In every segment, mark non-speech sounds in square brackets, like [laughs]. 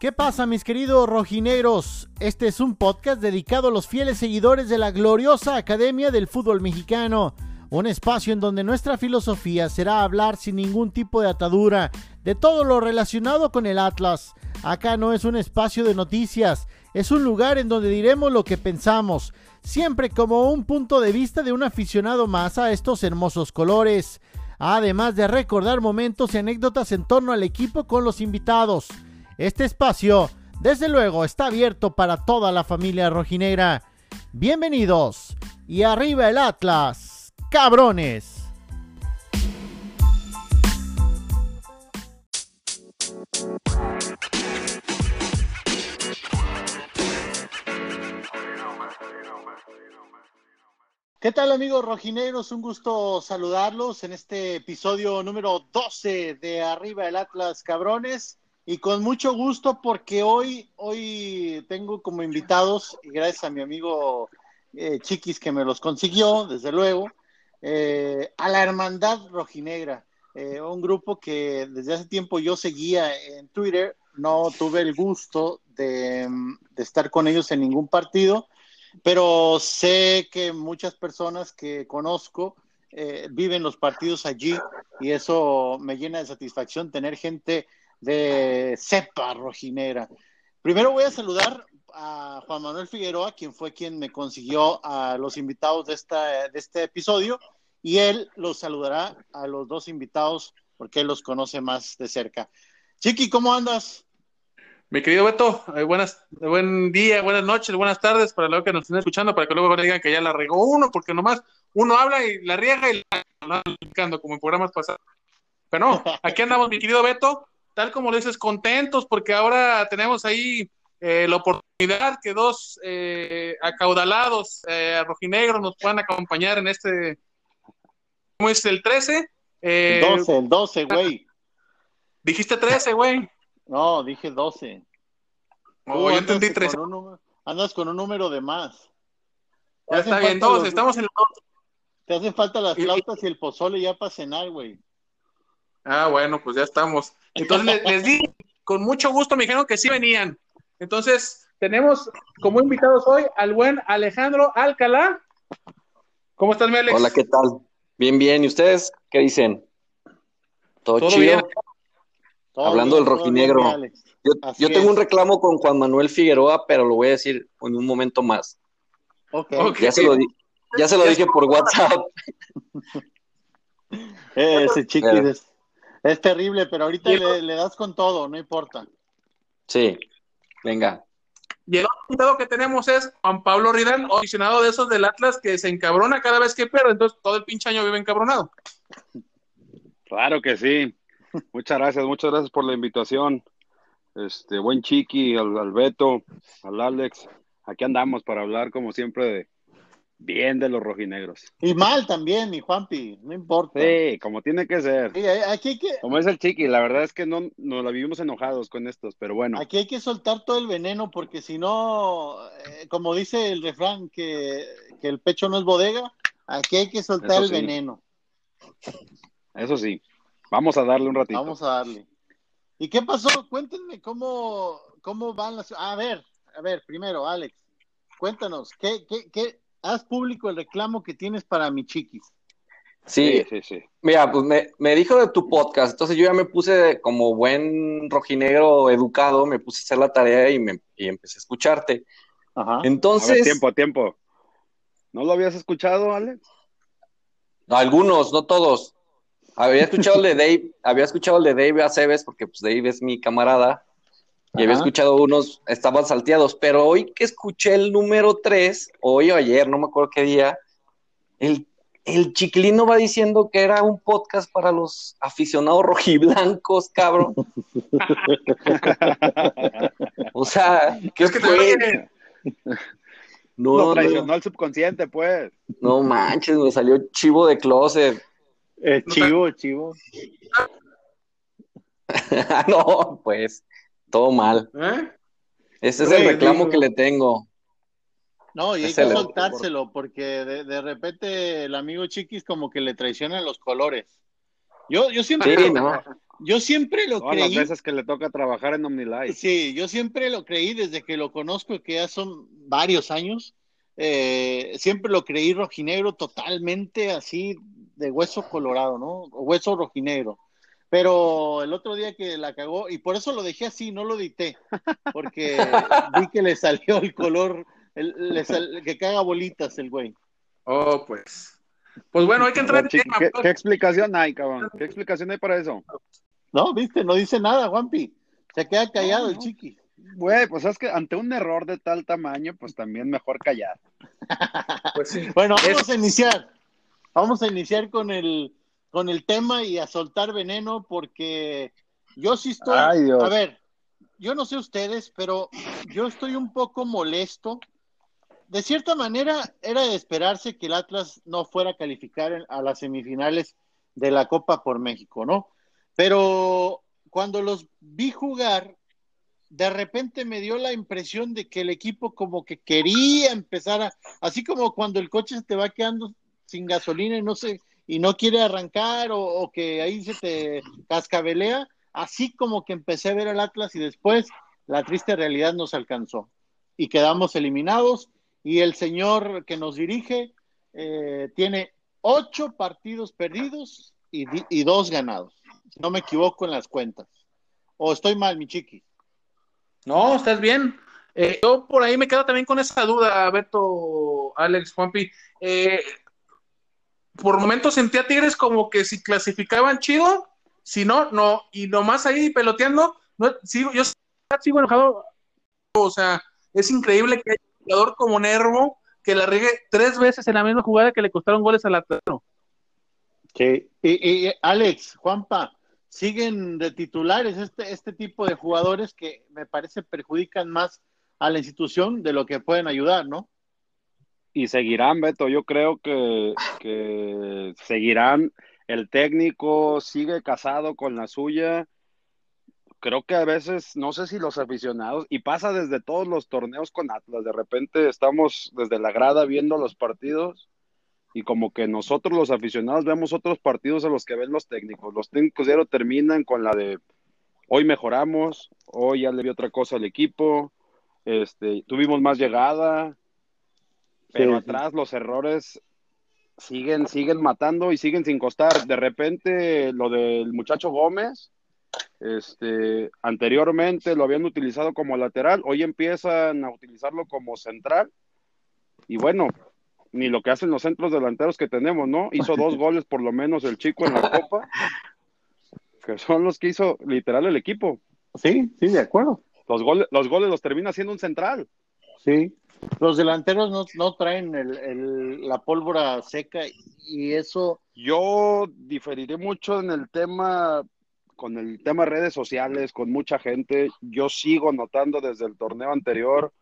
¿Qué pasa mis queridos rojineros? Este es un podcast dedicado a los fieles seguidores de la gloriosa Academia del Fútbol Mexicano, un espacio en donde nuestra filosofía será hablar sin ningún tipo de atadura de todo lo relacionado con el Atlas. Acá no es un espacio de noticias, es un lugar en donde diremos lo que pensamos, siempre como un punto de vista de un aficionado más a estos hermosos colores, además de recordar momentos y anécdotas en torno al equipo con los invitados. Este espacio, desde luego, está abierto para toda la familia rojinegra. Bienvenidos y arriba el Atlas, cabrones. ¿Qué tal amigos rojinegros? Un gusto saludarlos en este episodio número 12 de Arriba el Atlas Cabrones y con mucho gusto porque hoy, hoy tengo como invitados, y gracias a mi amigo eh, Chiquis que me los consiguió, desde luego, eh, a la Hermandad Rojinegra, eh, un grupo que desde hace tiempo yo seguía en Twitter, no tuve el gusto de, de estar con ellos en ningún partido, pero sé que muchas personas que conozco viven los partidos allí y eso me llena de satisfacción tener gente de cepa rojinera. Primero voy a saludar a Juan Manuel Figueroa, quien fue quien me consiguió a los invitados de, esta, de este episodio, y él los saludará a los dos invitados porque él los conoce más de cerca. Chiqui, ¿cómo andas? Mi querido Beto, eh, buenas, buen día, buenas noches, buenas tardes para los que nos estén escuchando, para que luego digan que ya la regó uno, porque nomás uno habla y la riega y la como en programas pasados. Pero no, aquí andamos, mi querido Beto, tal como lo dices, contentos porque ahora tenemos ahí eh, la oportunidad que dos eh, acaudalados eh, rojinegros nos puedan acompañar en este, ¿cómo es el 13? Eh, 12, el 12, güey. Dijiste 13, güey. [laughs] No, dije 12. Oh, yo entendí 13. andas con un número de más. Ya está bien, todos estamos en el Te hacen falta las flautas y el pozole ya para cenar, güey. Ah, bueno, pues ya estamos. Entonces les, di, con mucho gusto me dijeron que sí venían. Entonces, tenemos como invitados hoy al buen Alejandro Alcalá. ¿Cómo estás, Alex? Hola, ¿qué tal? Bien, bien. ¿Y ustedes qué dicen? ¿Todo, chido? Hablando del rojinegro. yo, tengo un reclamo con Juan Manuel Figueroa, pero lo voy a decir en un momento más. Okay. Ya se lo, ya se lo dije por WhatsApp. [laughs] Ese chiquis es terrible, pero ahorita le, das con todo, no importa. Sí, venga. Y el otro invitado que tenemos es Juan Pablo Ridal, aficionado de esos del Atlas que se encabrona cada vez que pierde, entonces todo el pinche año vive encabronado. Claro que sí. Muchas gracias, muchas gracias por la invitación. Este, buen Chiqui, al, al Beto, al Alex. Aquí andamos para hablar, como siempre, de, bien de los rojinegros. Y mal también, mi Juanpi, no importa. Sí, como tiene que ser. Sí, aquí que... Como es el chiqui, la verdad es que no nos la vivimos enojados con estos, pero bueno. Aquí hay que soltar todo el veneno porque si no, eh, como dice el refrán, que, que, el pecho no es bodega, aquí hay que soltar el veneno. Eso sí, vamos a darle un ratito. Vamos a darle. ¿Y qué pasó? Cuéntenme cómo, cómo van las... A ver, a ver, primero, Alex, cuéntanos, ¿qué, qué, qué, haz público el reclamo que tienes para mi chiquis. Sí, sí, sí. Mira, pues me, me, dijo de tu podcast, entonces yo ya me puse como buen rojinegro educado, me puse a hacer la tarea y, me, y empecé a escucharte. Ajá. Entonces. A ver, tiempo, tiempo. ¿No lo habías escuchado, Alex? Algunos, no todos. Había escuchado el de Dave, había escuchado el de Dave Aceves, porque pues Dave es mi camarada, y había escuchado unos, estaban salteados, pero hoy que escuché el número 3, hoy o ayer, no me acuerdo qué día, el, el chiquilino va diciendo que era un podcast para los aficionados [laughs] rojiblancos, cabrón. o sea, ¿qué es que te No, no, traicionó al subconsciente, pues. No manches, me salió chivo de closet. Eh, chivo, chivo. [laughs] no, pues. Todo mal. ¿Eh? Ese es el reclamo que le tengo. No, y hay que soltárselo, porque de, repente el amigo Chiquis como que le traiciona los colores. Yo, yo siempre, Yo siempre lo Todas creí. las veces que le toca trabajar en OmniLife. Sí, yo siempre lo creí desde que lo conozco, que ya son varios años. eh, siempre lo creí rojinegro totalmente así de hueso colorado, ¿no? O hueso rojinegro. Pero el otro día que la cagó, y por eso lo dejé así, no lo edité, porque [laughs] vi que le salió el color, el- le sal- que caga bolitas el güey. Oh, pues. Pues bueno, hay que entrar en Chiqui, tema. ¿qué, qué explicación hay, cabrón? ¿Qué explicación hay para eso? No, viste, no dice nada, Juanpi. Se queda callado No, el chiqui. Güey, pues es que ante un error de tal tamaño, pues también mejor callar. Pues sí. Bueno, vamos Es- a iniciar. Vamos a iniciar con el, con el tema y a soltar veneno porque yo sí estoy. Ay. A ver, yo no sé ustedes, pero yo estoy un poco molesto. De cierta manera, era de esperarse que el Atlas no fuera a calificar a las semifinales de la Copa por México, ¿no? Pero cuando los vi jugar, de repente me dio la impresión de que el equipo como que quería empezar a, así como cuando el coche se te va quedando sin gasolina y no sé, y no quiere arrancar o, que ahí se te cascabelea, así como que empecé a ver al Atlas y después la triste realidad nos alcanzó y quedamos eliminados y el señor que nos dirige eh, tiene ocho partidos perdidos y, di- y dos ganados. Si no me equivoco en las cuentas. O estoy mal, mi chiqui. No, estás bien. Eh, yo por ahí me quedo también con esa duda, Beto, Alex, Juanpi. Eh, por momentos sentía Tigres como que si clasificaban chido, si no, no, y nomás ahí peloteando, no, sigo, yo sigo enojado. O sea, es increíble que haya un jugador como Nervo que la riegue tres veces en la misma jugada que le costaron goles al Atlanta. Sí. Y, Alex, Juanpa, siguen de titulares este, este tipo de jugadores que me parece perjudican más a la institución de lo que pueden ayudar, ¿no? Y seguirán, Beto, yo creo que, que seguirán. El técnico sigue casado con la suya. Creo que a veces, no sé si los aficionados, y pasa desde todos los torneos con Atlas, de repente estamos desde la grada viendo los partidos y como que nosotros los aficionados vemos otros partidos a los que ven los técnicos. Los técnicos ya lo terminan con la de hoy mejoramos, hoy ya le vi otra cosa al equipo, este, tuvimos más llegada, pero Sí, sí. atrás los errores siguen, siguen matando y siguen sin costar. De repente, lo del muchacho Gómez, este, anteriormente lo habían utilizado como lateral, hoy empiezan a utilizarlo como central. Y bueno, ni lo que hacen los centros delanteros que tenemos, ¿no? Hizo dos [laughs] goles por lo menos el chico en la Copa, que son los que hizo literal el equipo. Sí, sí, de acuerdo. Los goles, los goles los termina haciendo un central. Sí. Los delanteros no, no traen el, el- la pólvora seca y eso, Yo diferiré mucho en el tema, con el tema redes sociales, con mucha gente. Yo sigo notando desde el torneo anterior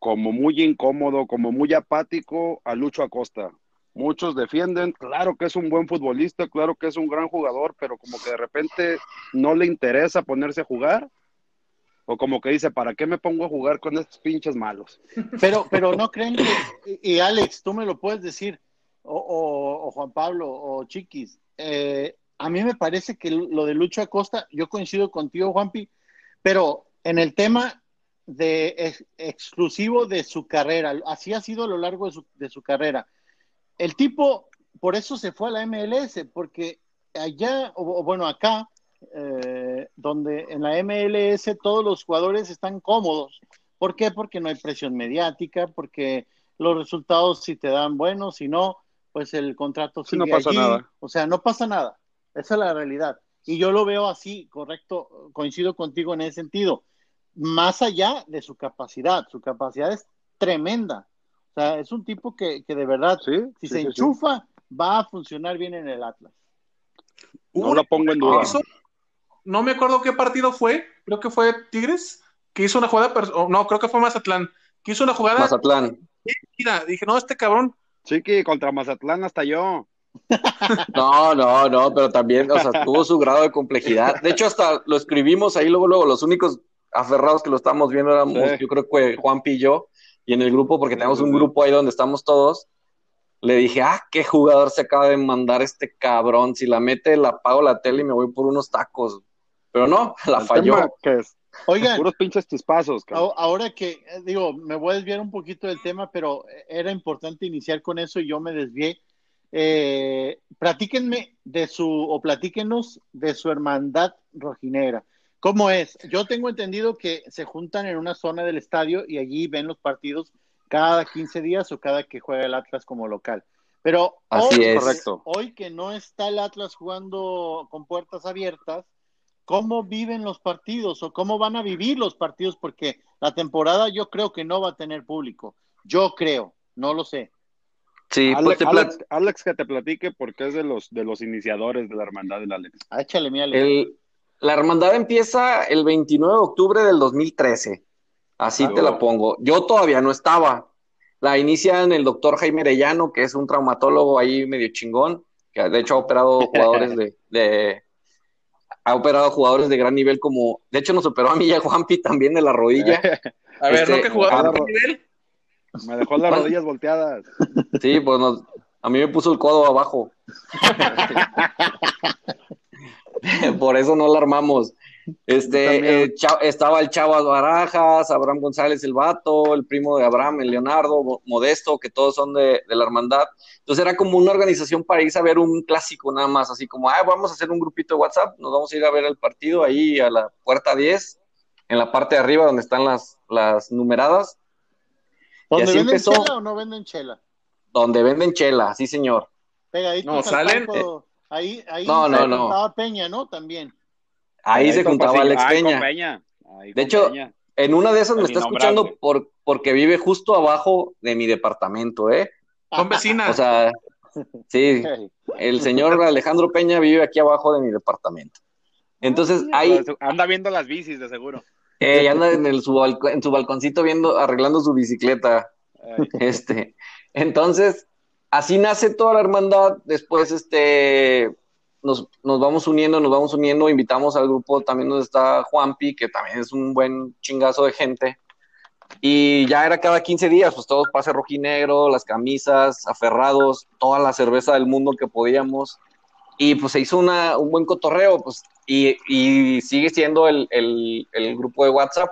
como muy incómodo, como muy apático a Lucho Acosta. Muchos defienden, claro que es un buen futbolista, claro que es un gran jugador, pero como que de repente no le interesa ponerse a jugar. O como que dice, ¿para qué me pongo a jugar con estos pinches malos? [laughs] pero, pero no creen que, y, Alex, tú me lo puedes decir, o, o- o Juan Pablo, o Chiquis, eh, a mí me parece que lo de Lucho Acosta, yo coincido contigo, Juanpi, pero en el tema de ex- exclusivo de su carrera, así ha sido a lo largo de su, carrera. El tipo, por eso se fue a la MLS, porque allá, o bueno, acá, eh, donde en la MLS todos los jugadores están cómodos. ¿Por qué? Porque no hay presión mediática, porque los resultados si te dan buenos, si no, pues el contrato Sí, sigue no pasa allí. nada. O sea, no pasa nada. Esa es la realidad. Y yo lo veo así, correcto, coincido contigo en ese sentido. Más allá de su capacidad, su capacidad es tremenda. O sea, es un tipo que, que de verdad, Sí, si sí, se sí, sí. enchufa, va a funcionar bien en el Atlas. No lo pongo en duda. Hizo- no me acuerdo qué partido fue, creo que fue Tigres, que hizo una jugada, no, creo que fue Mazatlán, que hizo una jugada, Mazatlán. mira, dije, no, este cabrón, Chiqui, contra Mazatlán hasta yo. [laughs] No, no, no, pero también, o sea, tuvo su grado de complejidad. De hecho, hasta lo escribimos ahí luego, luego, los únicos aferrados que lo estábamos viendo éramos, Sí. yo creo que Juanpi y yo, y en el grupo, porque Sí, tenemos sí, un sí. grupo ahí donde estamos todos, le dije, ah, qué jugador se acaba de mandar este cabrón. Si la mete, la apago la tele y me voy por unos tacos. Pero no, [laughs] la El falló. que es Oigan, puros pinches chispazos, cabrón. ahora que, eh, digo, me voy a desviar un poquito del tema, pero era importante iniciar con eso y yo me desvié. Eh, platíquenme de su, o platíquenos de su hermandad rojinegra. ¿Cómo es? Yo tengo entendido que se juntan en una zona del estadio y allí ven los partidos cada 15 días o cada que juega el Atlas como local. Pero Así hoy, es. Correcto. hoy que no está el Atlas jugando con puertas abiertas, ¿cómo viven los partidos o cómo van a vivir los partidos? Porque la temporada yo creo que no va a tener público. Yo creo, no lo sé. Sí, Alex, pues Alex- Alex, que te platique porque es de los de los iniciadores de la hermandad del Alex. Ah, Échale, mírale. el- la hermandad empieza el 29 de octubre del 2013. Así Ah, te la pongo. Yo todavía no estaba. La inician el doctor Jaime Arellano, que es un traumatólogo ahí medio chingón, que de hecho ha operado jugadores de, de- ha operado jugadores de gran nivel como, de hecho nos operó a mí y a Juanpi también de la rodilla. [laughs] A ver, Este, ¿no que jugador ah, de nivel? Me dejó las rodillas volteadas. Sí, pues nos- a mí me puso el codo abajo. [laughs] [laughs] Por eso no la armamos. Este, eh, estaba el Chavas Barajas, Abraham González el Vato, el primo de Abraham, el Leonardo, Mo- Modesto, que todos son de, de la hermandad. Entonces era como una organización para irse a ver un clásico nada más, así como, ah, vamos a hacer un grupito de WhatsApp, nos vamos a ir a ver el partido ahí a la puerta 10, en la parte de arriba donde están las, las numeradas, ¿Dónde así venden empezó. chela o no venden chela? donde venden chela, sí señor. No, al salen, palco. Ahí, ahí No, Peña, ¿no? También. Ahí se juntaba. Alex Ay, con Peña. Peña. Ay, De hecho, Peña. En una de esas me está escuchando por, porque vive justo abajo de mi departamento, ¿eh? Son vecinas. O sea, sí, [laughs] el señor Alejandro Peña vive aquí abajo de mi departamento. Entonces, ahí Anda viendo las bicis, de seguro. eh, anda en, el, su en su balconcito viendo, arreglando su bicicleta. Ay, Este, entonces, así nace toda la hermandad. Después, este, nos, nos vamos uniendo, nos vamos uniendo. Invitamos al grupo también donde está Juanpi, que también es un buen chingazo de gente. Y ya era cada 15 días, pues todos pase rojinegro, las camisas, aferrados, toda la cerveza del mundo que podíamos. Y pues se hizo una, un buen cotorreo, pues, y, y sigue siendo el, el, el grupo de WhatsApp.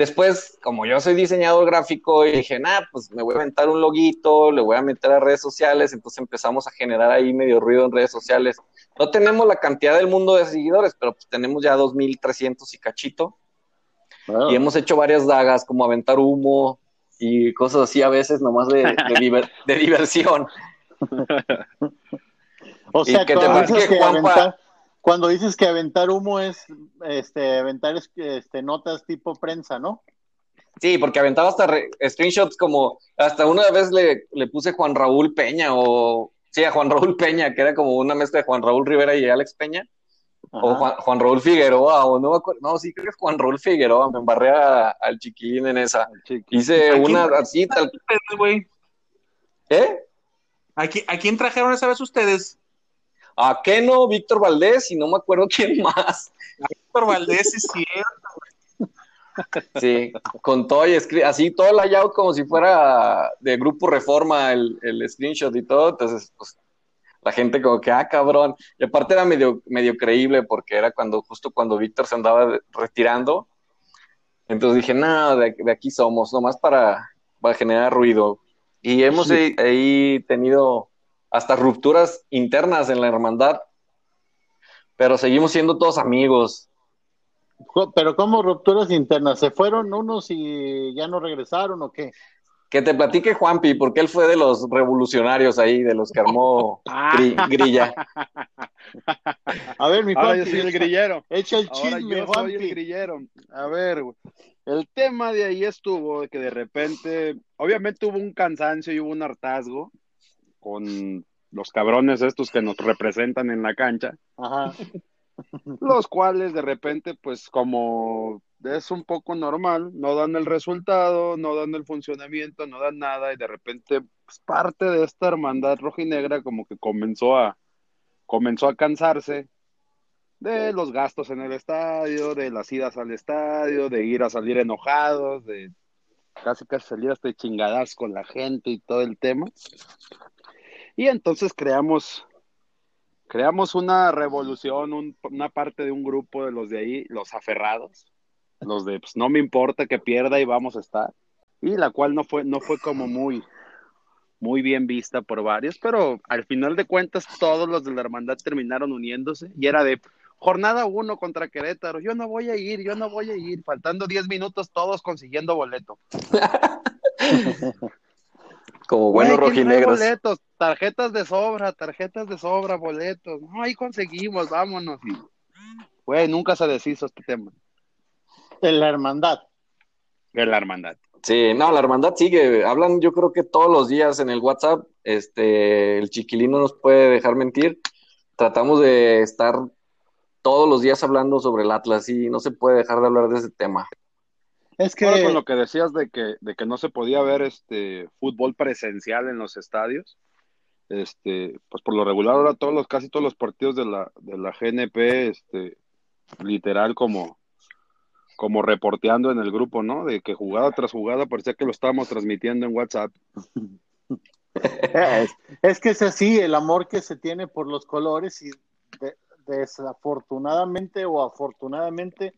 Después, como yo soy diseñador gráfico, y dije, nah, pues me voy a aventar un loguito, le voy a meter a redes sociales, entonces empezamos a generar ahí medio ruido en redes sociales. No tenemos la cantidad del mundo de seguidores, pero pues tenemos ya 2.300 y cachito, y hemos hecho varias dagas, como aventar humo y cosas así a veces, nomás de, de, [laughs] diver- de diversión. [laughs] O Y sea, que cuando dices que, Juanpa. aventar, cuando dices que aventar humo es este, aventar es- este, notas tipo prensa, ¿no? Sí, porque aventaba hasta re- screenshots como, hasta una vez le, le puse Juan Raúl Peña o, sí, a Juan Raúl Peña, que era como una mezcla de Juan Raúl Rivera y Alex Peña, o. Juan, Juan Raúl Figueroa, o no me acuerdo, no, sí creo que es Juan Raúl Figueroa, me embarré a- al chiquilín en esa. Hice ¿A quién una así, tal, ustedes? ¿eh? ¿A quién, ¿A quién trajeron esa vez ustedes? A Keno, Víctor Valdés y no me acuerdo [laughs] quién más. Víctor Valdés, sí, sí. Sí, con todo y así todo el layout como si fuera de Grupo Reforma, el, el screenshot y todo, entonces pues la gente como que, ah, cabrón, y aparte era medio, medio creíble porque era cuando, justo cuando Víctor se andaba retirando, entonces dije, no, de, de aquí somos, nomás para, para generar ruido, y hemos Sí. ahí- tenido hasta rupturas internas en la hermandad, pero seguimos siendo todos amigos, Pero como rupturas internas, ¿se fueron unos y ya no regresaron o qué? Que te platique Juanpi, porque él fue de los revolucionarios ahí, de los que armó Ah. gri- grilla. A ver, mi Ahora yo Juanpi, soy el grillero. echa el Ahora chisme, yo soy el Juanpi. grillero. A ver, güey. el tema de ahí estuvo de que de repente, obviamente hubo un cansancio y hubo un hartazgo con los cabrones estos que nos representan en la cancha, Ajá. Los cuales de repente, pues como es un poco normal, no dan el resultado, no dan el funcionamiento, no dan nada y de repente pues, parte de esta hermandad rojinegra como que comenzó a comenzó a cansarse de los gastos en el estadio, de las idas al estadio, de ir a salir enojados, de casi casi salir hasta de chingadas con la gente y todo el tema. Y entonces creamos, creamos una revolución, una parte de un grupo de los de ahí, los aferrados, los de pues no me importa que pierda y vamos a estar. Y la cual no fue, no fue como muy, muy bien vista por varios, pero al final de cuentas todos los de la hermandad terminaron uniéndose y era de jornada uno contra Querétaro, yo no voy a ir, yo no voy a ir, faltando 10 minutos todos consiguiendo boleto. [laughs] Como buenos rojinegros. boletos, tarjetas de sobra, tarjetas de sobra, boletos. No, ahí conseguimos, vámonos. güey, nunca se deshizo este tema. De la hermandad. De la hermandad. Sí, no, la hermandad sigue. Hablan, yo creo que todos los días en el WhatsApp. Este, el chiquilino nos puede dejar mentir. Tratamos de estar todos los días hablando sobre el Atlas y no se puede dejar de hablar de ese tema. Es que con lo que decías de que, de que no se podía ver este fútbol presencial en los estadios, este, pues por lo regular ahora todos los, casi todos los partidos de la, de la GNP, este, literal como, como reporteando en el grupo, ¿no? De que jugada tras jugada parecía que lo estábamos transmitiendo en WhatsApp. Es, que es así, el amor que se tiene por los colores y desafortunadamente o afortunadamente,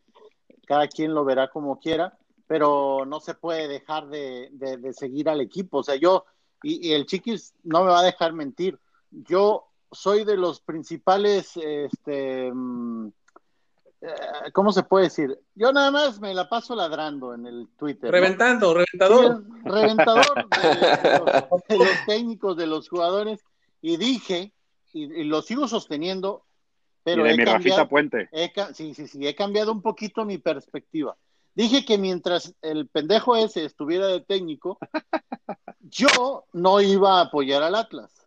cada quien lo verá como quiera, pero no se puede dejar de, seguir al equipo. O sea, yo, y, el Chiquis no me va a dejar mentir, yo soy de los principales, este, mm, eh, ¿cómo se puede decir? Yo nada más me la paso ladrando en el Twitter. Reventando, reventador. reventador de, los, técnicos, de los jugadores. Y dije, y, lo sigo sosteniendo, pero... Y de mi Rafita Puente. sí, sí, sí, he cambiado un poquito mi perspectiva. Dije que mientras el pendejo ese estuviera de técnico, [laughs] yo no iba a apoyar al Atlas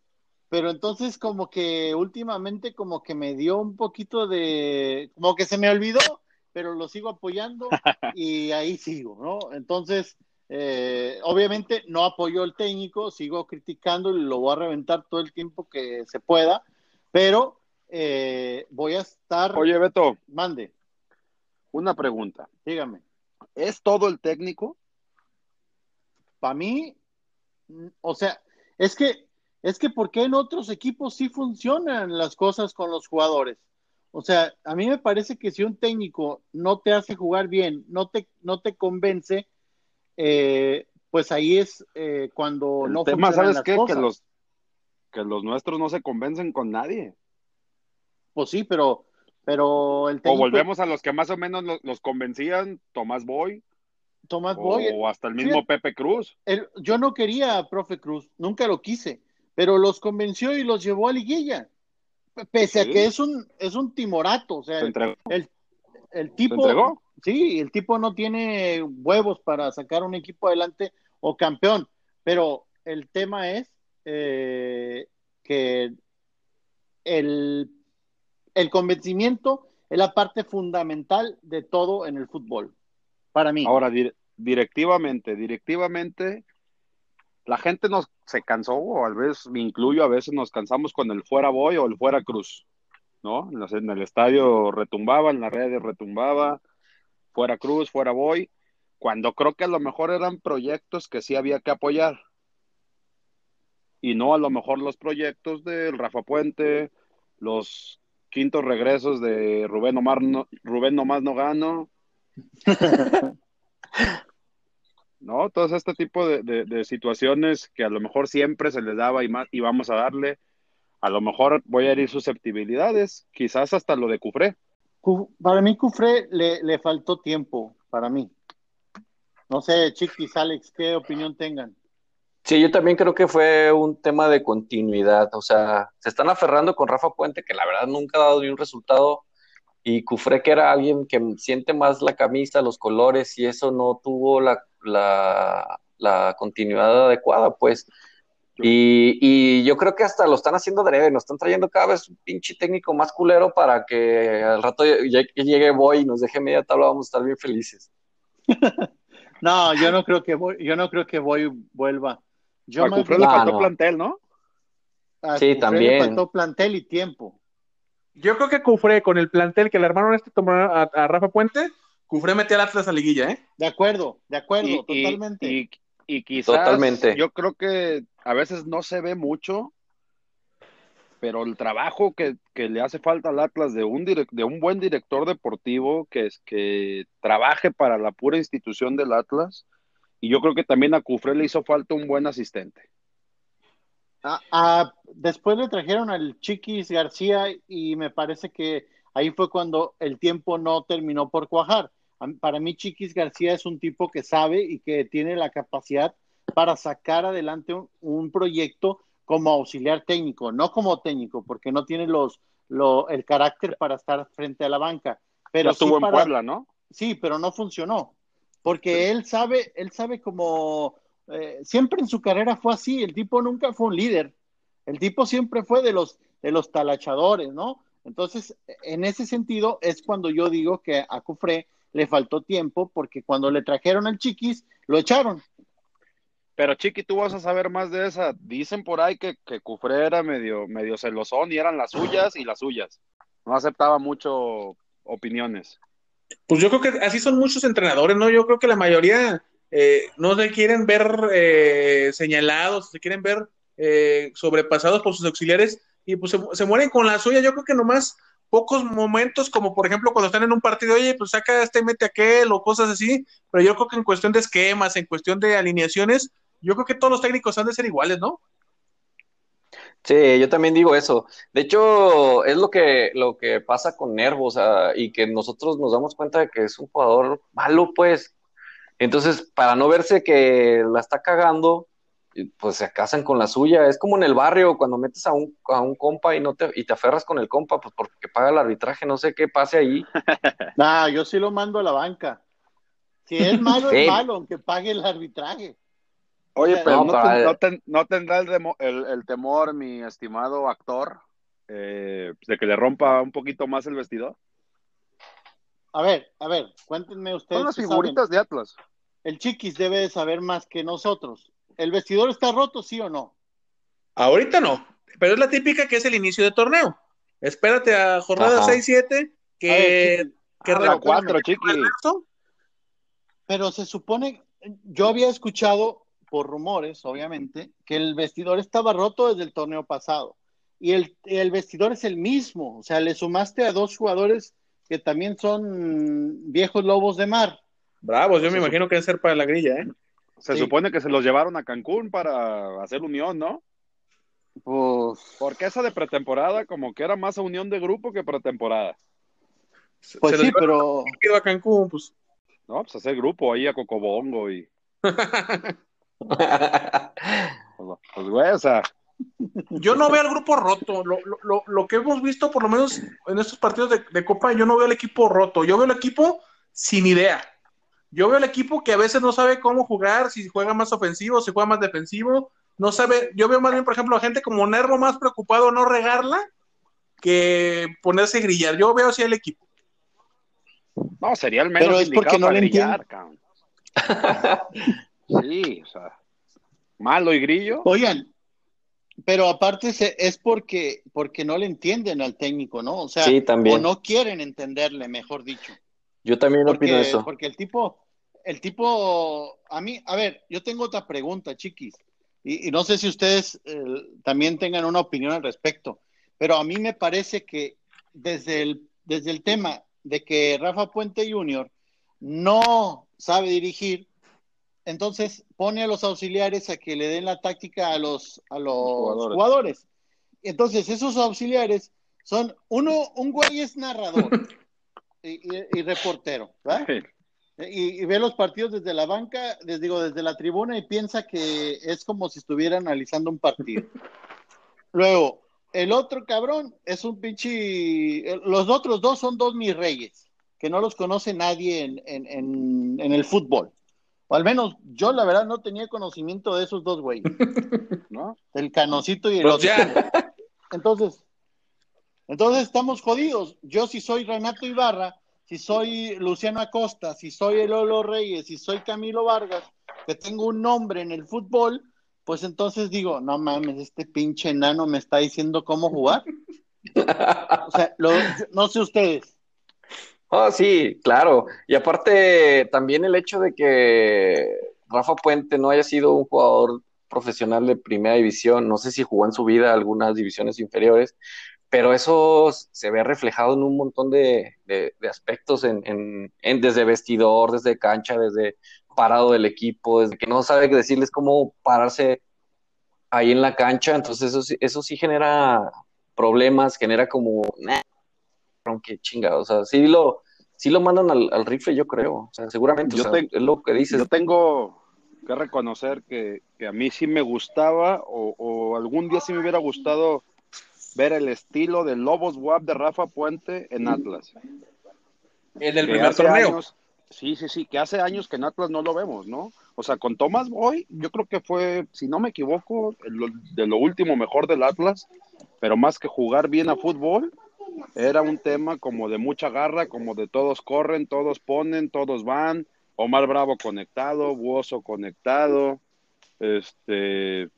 pero entonces como que últimamente como que me dio un poquito de, como que se me olvidó, pero lo sigo apoyando [laughs] y ahí sigo, ¿no? Entonces, eh, obviamente no apoyo al técnico, sigo criticando y lo voy a reventar todo el tiempo que se pueda, pero eh, voy a estar... Oye, Beto. Mande. Una pregunta. Dígame. ¿Es todo el técnico? Para mí, o sea, es que es que ¿por qué en otros equipos sí funcionan las cosas con los jugadores? O sea, a mí me parece que si un técnico no te hace jugar bien, no te, no te convence, eh, pues ahí es eh, cuando no tema, ¿sabes qué? Que los, que los nuestros no se convencen con nadie. Pues sí, pero, pero el técnico... O volvemos a los que más o menos los, convencían, Tomás Boy. Tomás Boy. O hasta el mismo Pepe Cruz. yo no quería a Profe Cruz, nunca lo quise pero los convenció y los llevó a liguilla. Pese a que es un, es un timorato, o sea, el, el, tipo, sí, el tipo no tiene huevos para sacar un equipo adelante o campeón, pero el tema es eh, que el, el convencimiento es la parte fundamental de todo en el fútbol, para mí. Ahora, directivamente, directivamente, la gente nos se cansó, o a veces me incluyo, a veces nos cansamos con el fuera boy o el fuera cruz, ¿no? En el estadio retumbaba, en las redes retumbaba, fuera cruz, fuera boy, cuando creo que a lo mejor eran proyectos que sí había que apoyar. Y no a lo mejor los proyectos del Rafa Puente, los quintos regresos de Rubén Omar, no, Rubén Nomás no gano. [laughs] ¿no? Todo este tipo de, situaciones que a lo mejor siempre se les daba y, más, y vamos a darle, a lo mejor voy a herir susceptibilidades, quizás hasta lo de Cufré. Para mí Cufré le, le faltó tiempo, para mí. No sé, Chiquis, Alex, ¿qué opinión tengan? Sí, yo también creo que fue un tema de continuidad, o sea, se están aferrando con Rafa Puente, que la verdad nunca ha dado ni un resultado, y Cufré, que era alguien que siente más la camisa, los colores, y eso no tuvo la la, la continuidad adecuada, pues. Y, y, yo creo que hasta lo están haciendo breve, nos están trayendo cada vez un pinche técnico más culero para que al rato que llegue Boy y nos deje media tabla, vamos a estar bien felices. [laughs] no, yo no creo que Boy, yo no creo que Boy vuelva. Yo a le faltó plantel, ¿no? sí, también. Le faltó plantel y tiempo. Yo creo que Cufré, con el plantel que le armaron este tomó a Rafa Puente, Cufré metió al Atlas a liguilla, ¿eh? De acuerdo, de acuerdo, totalmente. Y, quizás totalmente. yo creo que a veces no se ve mucho, pero el trabajo que, le hace falta al Atlas de un, de un buen director deportivo que, es, que trabaje para la pura institución del Atlas, y yo creo que también a Cufré le hizo falta un buen asistente. después le trajeron al Chiquis García y me parece que ahí fue cuando el tiempo no terminó por cuajar. Para mí Chiquis García es un tipo que sabe y que tiene la capacidad para sacar adelante un, proyecto como auxiliar técnico, no como técnico, porque no tiene los, el carácter para estar frente a la banca. Pero estuvo en Puebla, ¿no? Sí, pero no funcionó, porque él sabe, él sabe como eh, siempre en su carrera fue así. El tipo nunca fue un líder. El tipo siempre fue de los de los talachadores, ¿no? Entonces, en ese sentido es cuando yo digo que a Cufré le faltó tiempo porque cuando le trajeron al Chiquis lo echaron pero Chiqui, tú vas a saber más de esa. Dicen por ahí que, que Cufré era medio, medio celosón y eran las suyas y las suyas. No aceptaba mucho opiniones. Pues yo creo que así son muchos entrenadores, ¿no? Yo creo que la mayoría eh, no se quieren ver eh, señalados, se quieren ver eh, sobrepasados por sus auxiliares y pues se, se, mueren con la suya. Yo creo que nomás pocos momentos, como por ejemplo cuando están en un partido, oye, pues saca este, mete aquel o cosas así, pero yo creo que en cuestión de esquemas, en cuestión de alineaciones, yo creo que todos los técnicos han de ser iguales, ¿no? Sí, yo también digo eso. De hecho, es lo que, lo que pasa con Nervo, o sea, y que nosotros nos damos cuenta de que es un jugador malo, pues. Entonces, para no verse que la está cagando, pues se casan con la suya. Es como en el barrio, cuando metes a un, a un compa y no te, y te aferras con el compa, pues porque paga el arbitraje, no sé qué pase ahí. [laughs] nah, yo sí lo mando a la banca. Si es malo, es malo, aunque pague el arbitraje. Oye, pero no, tendrá el, temor, mi estimado actor, eh, de que le rompa un poquito más el vestidor. A ver, a ver, cuéntenme ustedes. Son las figuritas de Atlas. El Chiquis debe saber más que nosotros. ¿El vestidor está roto, sí o no? Ahorita no, pero es la típica que es el inicio de torneo. Espérate a jornada 6-7 que... que ah, cuatro, Chiquis. Pero se supone, yo había escuchado por rumores, obviamente, que el vestidor estaba roto desde el torneo pasado. Y el, el, vestidor es el mismo, o sea, le sumaste a dos jugadores que también son viejos lobos de mar. Bravos, yo me imagino que debe ser para la grilla, ¿eh? Se supone que se los llevaron a Cancún para hacer unión, ¿no? Pues. Porque esa de pretemporada, como que era más unión de grupo que pretemporada. Pues sí, pero. Quedó a Cancún, pues. No, pues hacer grupo ahí a Cocobongo y. [laughs] [laughs] pues, güey, o sea. Yo no veo al grupo roto. Lo, lo, lo, que hemos visto, por lo menos en estos partidos de, de, Copa, yo no veo al equipo roto. Yo veo el equipo sin idea. Yo veo el equipo que a veces no sabe cómo jugar, si juega más ofensivo, si juega más defensivo. No sabe. Yo veo más bien, por ejemplo, a gente como Nervo más preocupado no regarla que ponerse a grillar. Yo veo así el equipo. No, sería el menos Pero es porque no le entiendo. [laughs] Sí, o sea, malo y grillo. Oigan, pero aparte es porque, porque no le entienden al técnico, ¿no? O sea, o no quieren entenderle, mejor dicho. Yo también opino eso. Porque el tipo, el tipo, a mí, a ver, yo tengo otra pregunta, chiquis, y, no sé si ustedes eh, también tengan una opinión al respecto, pero a mí me parece que desde el, desde el tema de que Rafa Puente Jr. no sabe dirigir, entonces pone a los auxiliares a que le den la táctica a los, a los jugadores. Entonces, esos auxiliares son uno, un güey es narrador [laughs] y, reportero, ¿verdad? Y, ve los partidos desde la banca, les digo, desde la tribuna y piensa que es como si estuviera analizando un partido. Luego, el otro cabrón es un pinche. Los otros dos son dos mis reyes, que no los conoce nadie en, en, en el fútbol. O al menos yo, la verdad, no tenía conocimiento de esos dos güeyes, [laughs] ¿no? El canocito y el pues otro. Entonces, entonces estamos jodidos. Yo si soy Renato Ibarra, si soy Luciano Acosta, si soy el Lolo Reyes, si soy Camilo Vargas, que tengo un nombre en el fútbol, pues entonces digo, no mames, este pinche enano me está diciendo cómo jugar. [laughs] o sea, no sé ustedes. Oh, sí, claro. Y aparte, también el hecho de que Rafa Puente no haya sido un jugador profesional de primera división, no sé si jugó en su vida algunas divisiones inferiores, pero eso se ve reflejado en un montón de, aspectos, en, desde vestidor, desde cancha, desde parado del equipo, desde que no sabe decirles cómo pararse ahí en la cancha, entonces eso, eso sí genera problemas, genera como, aunque chinga, o sea, sí lo, sí lo mandan al, rifle, yo creo, o sea, seguramente, es lo que dices. Yo tengo que reconocer que, a mí sí me gustaba, o, algún día sí me hubiera gustado ver el estilo de Lobos WAP de Rafa Puente en Atlas. En el primer torneo. sí, sí, sí, que hace años que en Atlas no lo vemos, ¿no? O sea, con Tomás Boy, yo creo que fue, si no me equivoco, de lo último mejor del Atlas, pero más que jugar bien a fútbol, era un tema como de mucha garra, como de todos corren, todos ponen, todos van. Omar Bravo conectado, Buoso conectado, este,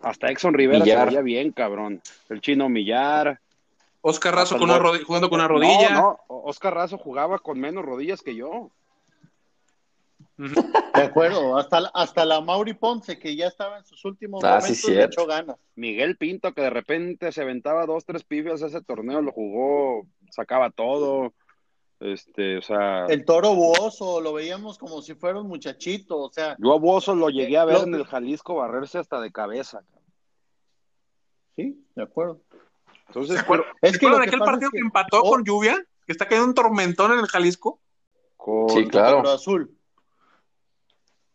hasta Exxon Rivera se veía bien, cabrón. El chino Millar. Oscar Razo con jugando con una rodilla. No, no, Oscar Razo jugaba con menos rodillas que yo. De acuerdo, hasta, hasta la Mauri Ponce, que ya estaba en sus últimos ah, momentos, sí, echó ganas. Miguel Pinto, que de repente se aventaba dos, tres pifias ese torneo, lo jugó, sacaba todo. Este, o sea. El toro Buoso, lo veíamos como si fuera un muchachito, o sea. Yo a Buoso lo llegué a ver en el Jalisco barrerse hasta de cabeza. Sí, de acuerdo. Entonces, es que aquel partido que, empató con lluvia, que está cayendo un tormentón en el Jalisco. sí, claro. Azul.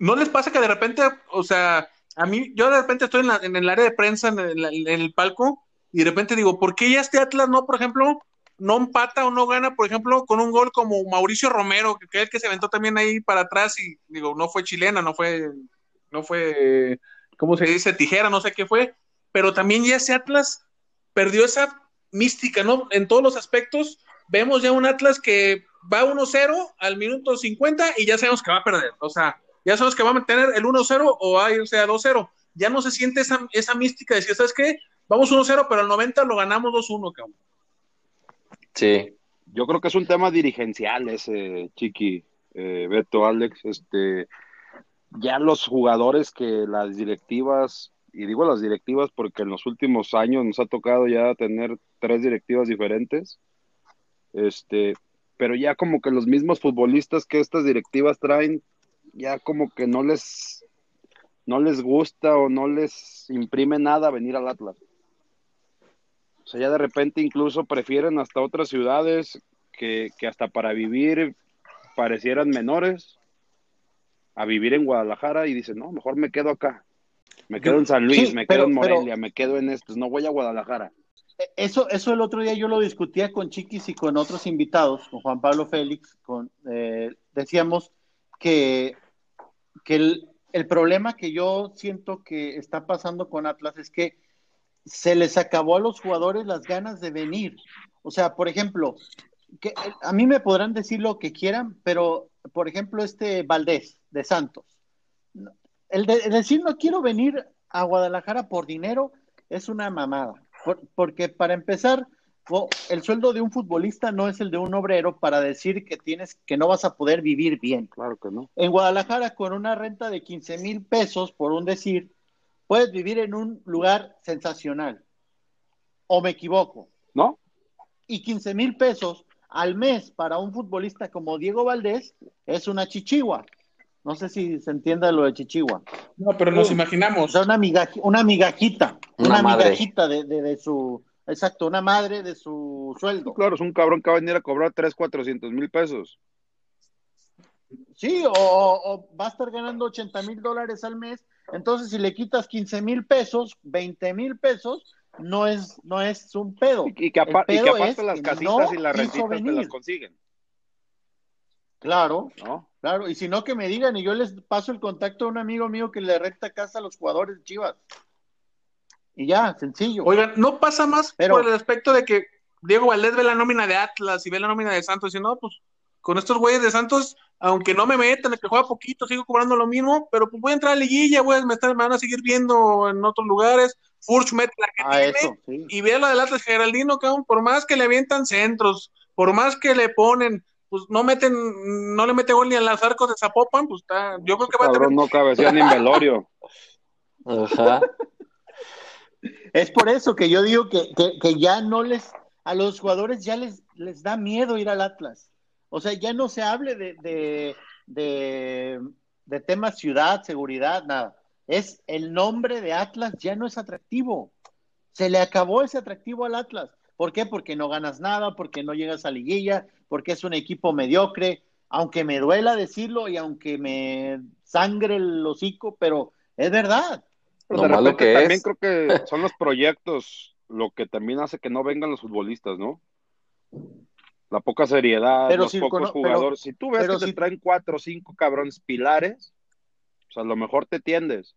¿No les pasa que de repente, o sea, a mí, yo de repente estoy en, el área de prensa, en, en, el palco, y de repente digo, ¿por qué ya este Atlas no, por ejemplo, no empata o no gana, por ejemplo, con un gol como Mauricio Romero, que es el que se aventó también ahí para atrás y digo, no fue chilena, no fue, no fue, ¿cómo se dice? Tijera, no sé qué fue, pero también ya ese Atlas perdió esa mística, ¿no? En todos los aspectos, vemos ya un Atlas que va 1-0 al minuto 50 y ya sabemos que va a perder, o sea, ya sabemos que va a mantener el 1-0 o va a irse a 2-0, ya no se siente esa, esa mística de decir, ¿sabes qué? Vamos 1-0, pero al 90 lo ganamos 2-1, cabrón. Sí. Yo creo que es un tema dirigencial ese, Chiqui, eh, Beto, Alex. Este, ya los jugadores que las directivas, y digo las directivas porque en los últimos años nos ha tocado ya tener tres directivas diferentes, este, pero ya como que los mismos futbolistas que estas directivas traen, ya como que no les, no les gusta o no les imprime nada venir al Atlas. O sea, ya de repente incluso prefieren hasta otras ciudades que, hasta para vivir parecieran menores a vivir en Guadalajara y dicen, no, mejor me quedo acá. Me quedo en San Luis, me quedo en Morelia, me quedo en estos, no voy a Guadalajara. E, eso, eso el otro día yo lo discutía con Chiquis y con otros invitados, con Juan Pablo Félix, con, eh, decíamos que, que el, el problema que yo siento que está pasando con Atlas es que se les acabó a los jugadores las ganas de venir. O sea, por ejemplo, que, a mí me podrán decir lo que quieran, pero por ejemplo, este Valdés de Santos, el, de, decir no quiero venir a Guadalajara por dinero es una mamada, porque para empezar, el sueldo de un futbolista no es el de un obrero para decir que tienes que no vas a poder vivir bien. Claro que no. En Guadalajara con una renta de 15 mil pesos, por un decir, puedes vivir en un lugar sensacional. ¿O me equivoco? ¿No? Y 15 mil pesos al mes para un futbolista como Diego Valdés es una chichigua. No sé si se entiende lo de chichigua. No, pero nos imaginamos. una, una migajita, una, migajita de, su, exacto, una madre de su sueldo. Claro, es un cabrón que va a venir a cobrar 3, 400 mil pesos. Sí, o, o, va a estar ganando 80 mil dólares al mes entonces, si le quitas 15 mil pesos, 20 mil pesos, no es, no es un pedo. Y, que, aparte las casitas y las rentitas te las consiguen. Claro, claro. Y si no, que me digan y yo les paso el contacto a un amigo mío que le renta casa a los jugadores de Chivas. Y ya, sencillo. Oigan, ¿no pasa más Pero, por el aspecto de que Diego Valdés ve la nómina de Atlas y ve la nómina de Santos y no, pues con estos güeyes de Santos aunque no me metan, el que juega poquito, sigo cobrando lo mismo, pero pues voy a entrar a liguilla, voy a me van a seguir viendo en otros lugares. Furch mete la que ah, tiene y ve la del Atlas Geraldino, cabrón, por más que le avientan centros, por más que le ponen, pues no meten, no le mete gol ni a las arcos de Zapopan, pues está, yo creo que va a tener... no cabecea ni en velorio. Ajá. Es por eso que yo digo que, que, ya no les, a los jugadores ya les, les da miedo ir al Atlas. O sea, ya no se hable de, de, de, de temas ciudad, seguridad, nada. Es el nombre de Atlas ya no es atractivo. Se le acabó ese atractivo al Atlas. ¿Por qué? Porque no ganas nada, porque no llegas a liguilla, porque es un equipo mediocre, aunque me duela decirlo y aunque me sangre el hocico, pero es verdad. Pero Lo de repente que también es. creo que son los proyectos lo que también hace que no vengan los futbolistas, ¿no? La poca seriedad, Pero los si pocos cono- pero- jugadores. si tú ves pero que te si- traen cuatro o cinco cabrones pilares, pues a lo mejor te tiendes.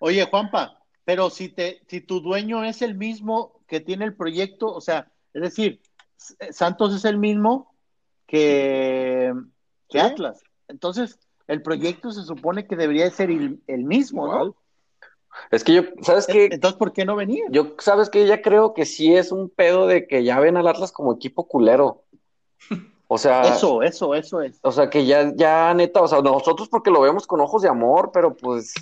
Oye, Juanpa, pero si te, si tu dueño es el mismo que tiene el proyecto, o sea, es decir, Santos es el mismo que, que Sí. Atlas. Entonces, el proyecto se supone que debería ser el, el mismo. ¿no? Es que yo, ¿sabes qué? Entonces, ¿por qué no venía? Yo, ¿sabes qué? Ya creo que sí es un pedo de que ya ven al Atlas como equipo culero. O sea, Eso, eso, eso es. o sea que ya, ya neta, o sea, nosotros porque lo vemos con ojos de amor, pero pues,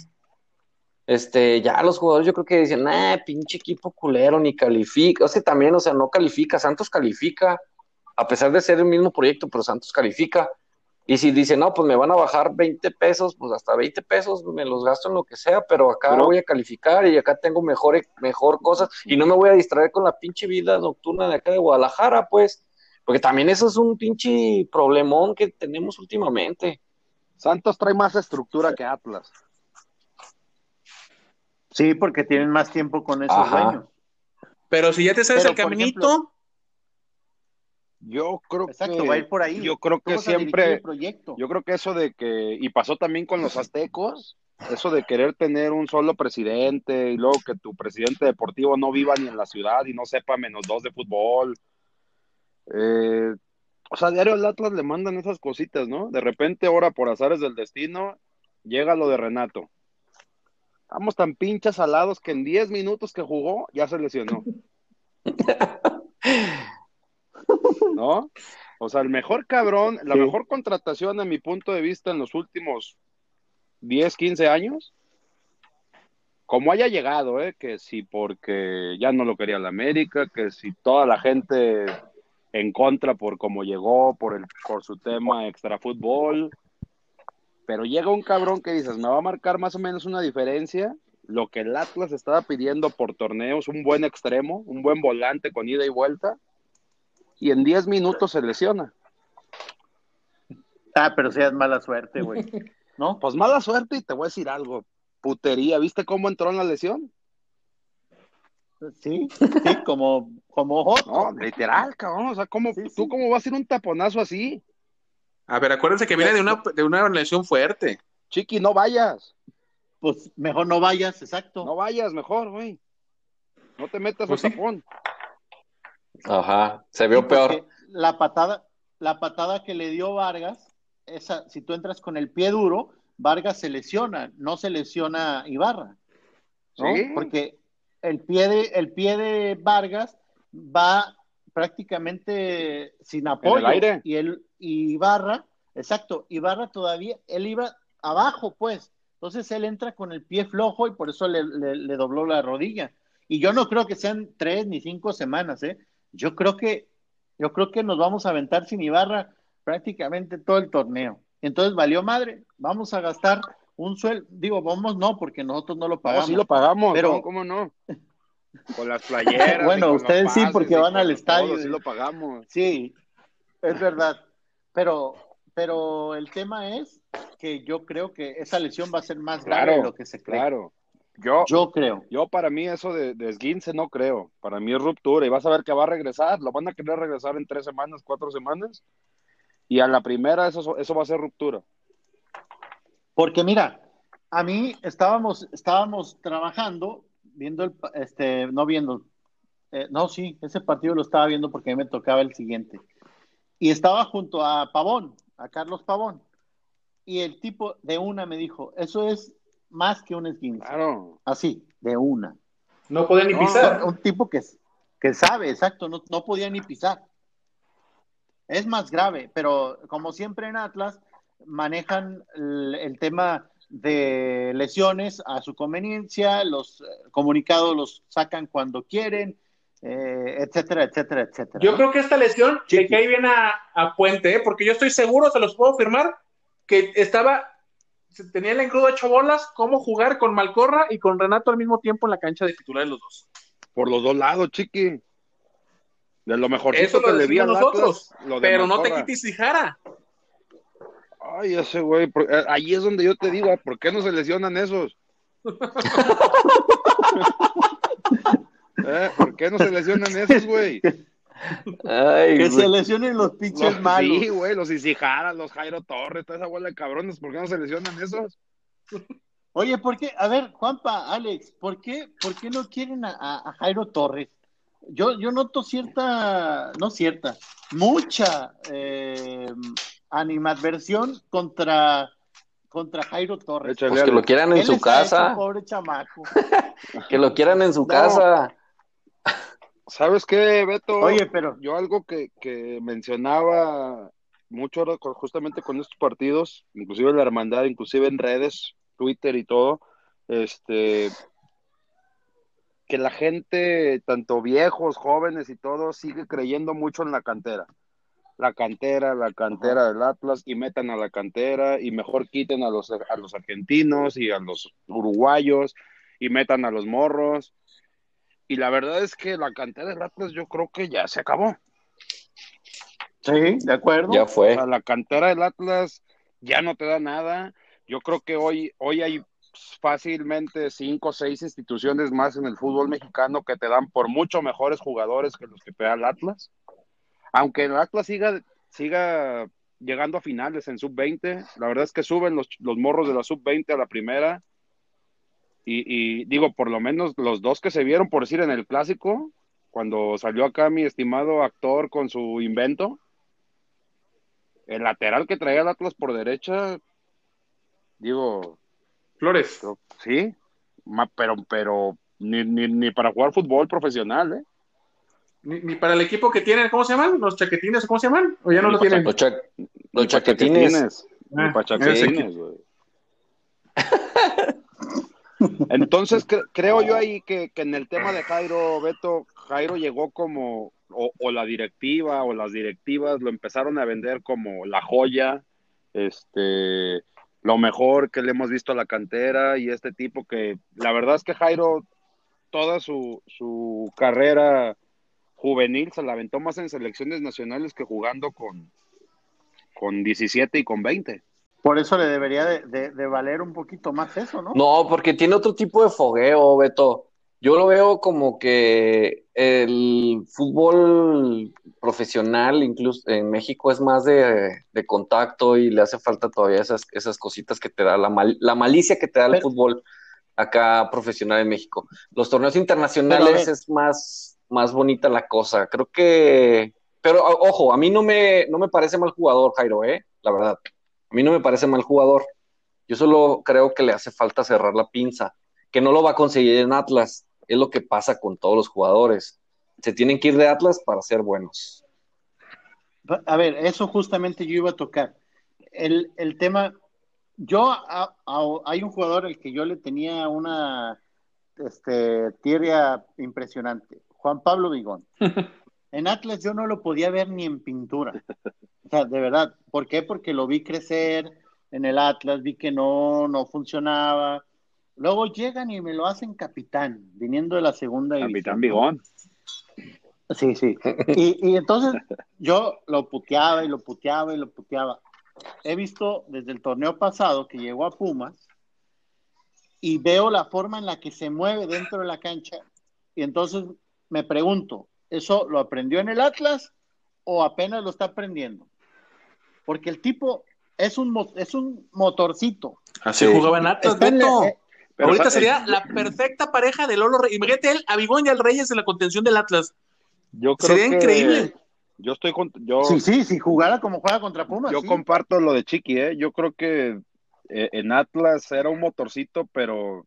este, ya los jugadores yo creo que dicen, nah, pinche equipo culero, ni califica. O sea, también, o sea, no califica, Santos califica, a pesar de ser el mismo proyecto, pero Santos califica. Y si dicen, no, pues me van a bajar 20 pesos, pues hasta 20 pesos me los gasto en lo que sea, pero acá Pero- voy a calificar y acá tengo mejor, mejor cosas y no me voy a distraer con la pinche vida nocturna de acá de Guadalajara, pues. Porque también eso es un pinche problemón que tenemos últimamente. Santos trae más estructura que Atlas. Sí, porque tienen más tiempo con esos Ajá. dueños. Pero si ya te sabes Pero, el caminito, ejemplo- Yo creo Exacto, que va a ir por ahí. yo creo que siempre proyecto. Yo creo que eso de que, y pasó también con los aztecos, eso de querer tener un solo presidente y luego que tu presidente deportivo no viva ni en la ciudad y no sepa menos dos de fútbol. Eh, o sea, diario al Atlas le mandan esas cositas, ¿no? De repente, ahora por azares del destino, llega lo de Renato. Estamos tan pinches alados que en 10 minutos que jugó ya se lesionó. [laughs] [laughs] ¿No? O sea, el mejor cabrón, la Sí. mejor contratación a mi punto de vista en los últimos 10, 15 años, como haya llegado, ¿eh? que si porque ya no lo quería la América, que si toda la gente en contra por cómo llegó, por, el, por su tema extra fútbol, pero llega un cabrón que dices, me va a marcar más o menos una diferencia, lo que el Atlas estaba pidiendo por torneos, un buen extremo, un buen volante con ida y vuelta, y en 10 minutos se lesiona. Ah, pero seas mala suerte, güey. [laughs] ¿No? Pues mala suerte y te voy a decir algo. Putería, ¿viste cómo entró en la lesión? Sí, sí, como, como. No, literal, cabrón. O sea, ¿cómo, Sí, sí. ¿tú cómo vas a ir un taponazo así? a ver, acuérdense que viene de una, de una lesión fuerte. Chiqui, no vayas. Pues mejor no vayas, exacto. No vayas, mejor, güey. No te metas Pues al sí. tapón. Ajá, se vio porque peor. La patada, la patada que le dio Vargas, esa, si tú entras con el pie duro, Vargas se lesiona, no se lesiona Ibarra, ¿no? Sí. Porque el pie de, el pie de Vargas va prácticamente sin apoyo. aire. Y él, y Ibarra, exacto, Ibarra todavía, él iba abajo, pues. Entonces él entra con el pie flojo y por eso le, le- le dobló la rodilla. Y yo no creo que sean tres ni cinco semanas, ¿eh? Yo creo que, yo creo que nos vamos a aventar sin Ibarra prácticamente todo el torneo. Entonces valió madre, vamos a gastar un sueldo, digo, vamos no, porque nosotros no lo No, pagamos. sí lo pagamos, Pero- ¿no? ¿cómo no? [laughs] Con las playeras. Bueno, ustedes sí, porque van al todo, estadio. Sí lo pagamos. Sí, es verdad. Pero, pero el tema es que yo creo que esa lesión va a ser más grave Claro, de lo que se cree. Claro. Yo, Yo creo. Yo para mí eso de, de esguince no creo. Para mí es ruptura y vas a ver que va a regresar. Lo van a querer regresar en tres semanas, cuatro semanas. Y a la primera eso, eso va a ser ruptura. Porque mira, a mí estábamos, estábamos trabajando, viendo el, este, no viendo, eh, no, sí, ese partido lo estaba viendo porque a mí me tocaba el siguiente. Y estaba junto a Pavón, a Carlos Pavón. Y el tipo de una me dijo, eso es más que un esguince. Claro. Así, de una. No podía ni No, pisar. Un tipo que, que sabe, exacto, no, no podía ni pisar. Es más grave, pero como siempre en Atlas manejan el, el tema de lesiones a su conveniencia, los eh, comunicados los sacan cuando quieren, eh, etcétera, etcétera, etcétera. Yo creo que esta lesión le cae bien a, a Puente, ¿eh? porque yo estoy seguro, se los puedo firmar, que estaba, tenía el engrudo hecho bolas, cómo jugar con Malcorra y con Renato al mismo tiempo en la cancha de titulares los dos. Por los dos lados, chiqui. De lo mejor Eso que lo le vi a nosotros, Atlas, lo de pero no te quites Cijara. Ay, ese güey, por- eh, ahí es donde yo te digo, ah, ¿por qué no se lesionan esos? [laughs] [laughs] ¿Eh? ¿Por qué no se lesionan esos, güey? Ay, que güey. se lesionen los pinches Los- malos. Sí, güey, los Isijaras, los Jairo Torres, toda esa bola de cabrones, ¿por qué no se lesionan esos? Oye, ¿por qué? A ver, Juanpa, Alex, ¿por qué, por qué no quieren a, a- a Jairo Torres? Yo, yo noto cierta, no cierta, mucha eh, animadversión contra, contra Jairo Torres. Pues que lo quieran en ¿Qué su hecho, casa, pobre chamaco. [laughs] que lo quieran en su No. casa. ¿Sabes qué, Beto? Oye, pero Yo algo que, que mencionaba mucho justamente con estos partidos, inclusive en la hermandad, inclusive en redes, Twitter y todo, este, que la gente, tanto viejos, jóvenes y todo, sigue creyendo mucho en la cantera. La cantera, la cantera del Atlas, y metan a la cantera, y mejor quiten a los, a los argentinos y a los uruguayos, y metan a los morros. Y la verdad es que la cantera del Atlas yo creo que ya se acabó. sí, de acuerdo. Ya O fue. sea, la cantera del Atlas ya no te da nada. Yo creo que hoy, hoy hay fácilmente cinco o seis instituciones más en el fútbol mexicano que te dan por mucho mejores jugadores que los que te da el Atlas. Aunque el Atlas siga, siga llegando a finales en sub-20, la verdad es que suben los, los morros de la sub-20 a la primera. Y, y digo, por lo menos los dos que se vieron, por decir, en el clásico, cuando salió acá mi estimado actor con su invento, el lateral que traía el Atlas por derecha, digo, Flores. yo- sí, ma- pero, pero ni, ni, ni para jugar fútbol profesional, ¿eh? Ni, ni para el equipo que tienen, ¿cómo se llaman? ¿Los chaquetines o cómo se llaman? ¿O ya no lo tienen? Los, cha- los chaquetines. Ni Ah, chaquetines, güey. [laughs] Entonces cre- creo yo ahí que, en el tema de Jairo, Beto, Jairo llegó como, o, o la directiva o las directivas lo empezaron a vender como la joya, este, lo mejor que le hemos visto a la cantera y este tipo que la verdad es que Jairo toda su, su carrera juvenil se la aventó más en selecciones nacionales que jugando con, con 17 y con 20. Por eso le debería de, de- de valer un poquito más eso, ¿no? No, porque tiene otro tipo de fogueo, Beto. Yo lo veo como que el fútbol profesional, incluso en México, es más de, de contacto y le hace falta todavía esas, esas cositas que te da la, mal- la malicia que te da el Pero- fútbol acá profesional en México. Los torneos internacionales es más, más bonita la cosa. Creo que, pero ojo, a mí no me, no me parece mal jugador, Jairo, ¿eh? La verdad. A mí no me parece mal jugador. Yo solo creo que le hace falta cerrar la pinza, que no lo va a conseguir en Atlas. Es lo que pasa con todos los jugadores. Se tienen que ir de Atlas para ser buenos. A ver, eso justamente yo iba a tocar. El, el tema, yo, a- a- hay un jugador al que yo le tenía una este, tierra impresionante, Juan Pablo Vigón. [laughs] En Atlas yo no lo podía ver ni en pintura. O sea, de verdad. ¿Por qué? Porque lo vi crecer en el Atlas, vi que no, no funcionaba. Luego llegan y me lo hacen capitán, viniendo de la segunda Capitán división. Bigón. Sí, sí. Y, y entonces yo lo puteaba y lo puteaba y lo puteaba. He visto desde el torneo pasado que llegó a Pumas y veo la forma en la que se mueve dentro de la cancha y entonces me pregunto, ¿eso lo aprendió en el Atlas o apenas lo está aprendiendo? Porque el tipo es un, es un motorcito. Así Sí. jugaba en Atlas, en Beto. eh, Pero, Ahorita o sea, sería la perfecta pareja de Lolo Reyes. Imagínate él, a Bigón y al Reyes de la contención del Atlas. Yo creo Sería que increíble. Yo estoy con, yo, sí, sí, si jugara como juega contra Pumas. yo sí. comparto lo de Chiqui, ¿eh? Yo creo que eh, en Atlas era un motorcito, pero,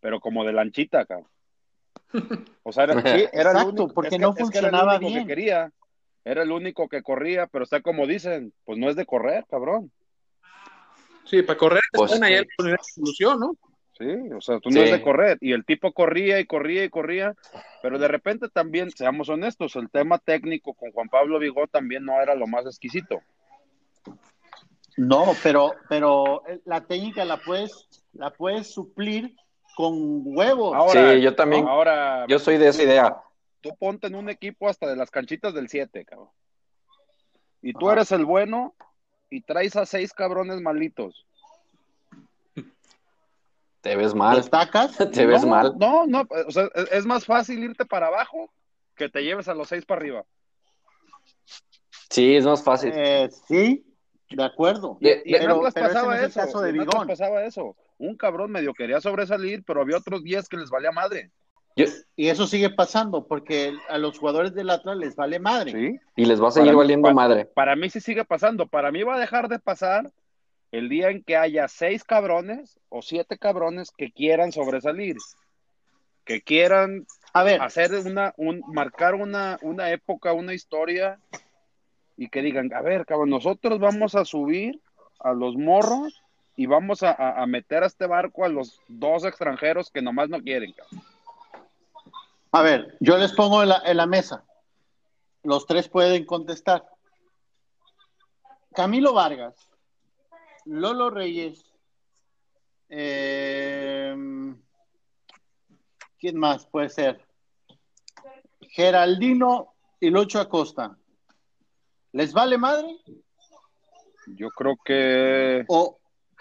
pero como de lanchita acá. O sea, era, [laughs] sí, era el Exacto, único, porque es que- no es que era funcionaba el único bien. que quería. Era el único que corría, pero está como dicen, pues no es de correr, cabrón. Sí, para correr Pues, están ahí sí. la solución, ¿no? Sí, o sea, tú no es de correr. Y el tipo corría y corría y corría, pero de repente también, seamos honestos, el tema técnico con Juan Pablo Vigó también no era lo más exquisito. No, pero, pero la técnica la puedes, la puedes suplir con huevos. Ahora, Sí, yo también. Ahora, Yo soy de esa idea. tú ponte en un equipo hasta de las canchitas del 7, cabrón. Y tú Ajá. eres el bueno y traes a seis cabrones malitos. Te ves mal. ¿Destacas? [laughs] Te ves no, mal. No, no, o sea, es, más fácil irte para abajo que te lleves a los seis para arriba. Sí, es más fácil. Eh, sí, de acuerdo. Y- Y en pero, Atlas pero ese pasaba no es el eso. caso de en Atlas Bigón. pasaba eso. Un cabrón medio quería sobresalir, pero había otros 10 que les valía madre. Yo- Y eso sigue pasando porque a los jugadores del Atlas les vale madre. ¿sí? y les va a seguir Para mí- valiendo para- madre. Para mí sí sigue pasando. Para mí va a dejar de pasar el día en que haya seis cabrones o siete cabrones que quieran sobresalir. Que quieran A ver, hacer una, un, marcar una, una época, una historia y que digan, a ver, cabrón, nosotros vamos a subir a los morros y vamos a, meter a este barco a los dos extranjeros que nomás no quieren, cabrón. a ver, yo les pongo en la, en la mesa. Los tres pueden contestar. Camilo Vargas, Lolo Reyes, eh, ¿quién más puede ser? Geraldino y Lucho Acosta. ¿Les vale madre? Yo creo que ¿O,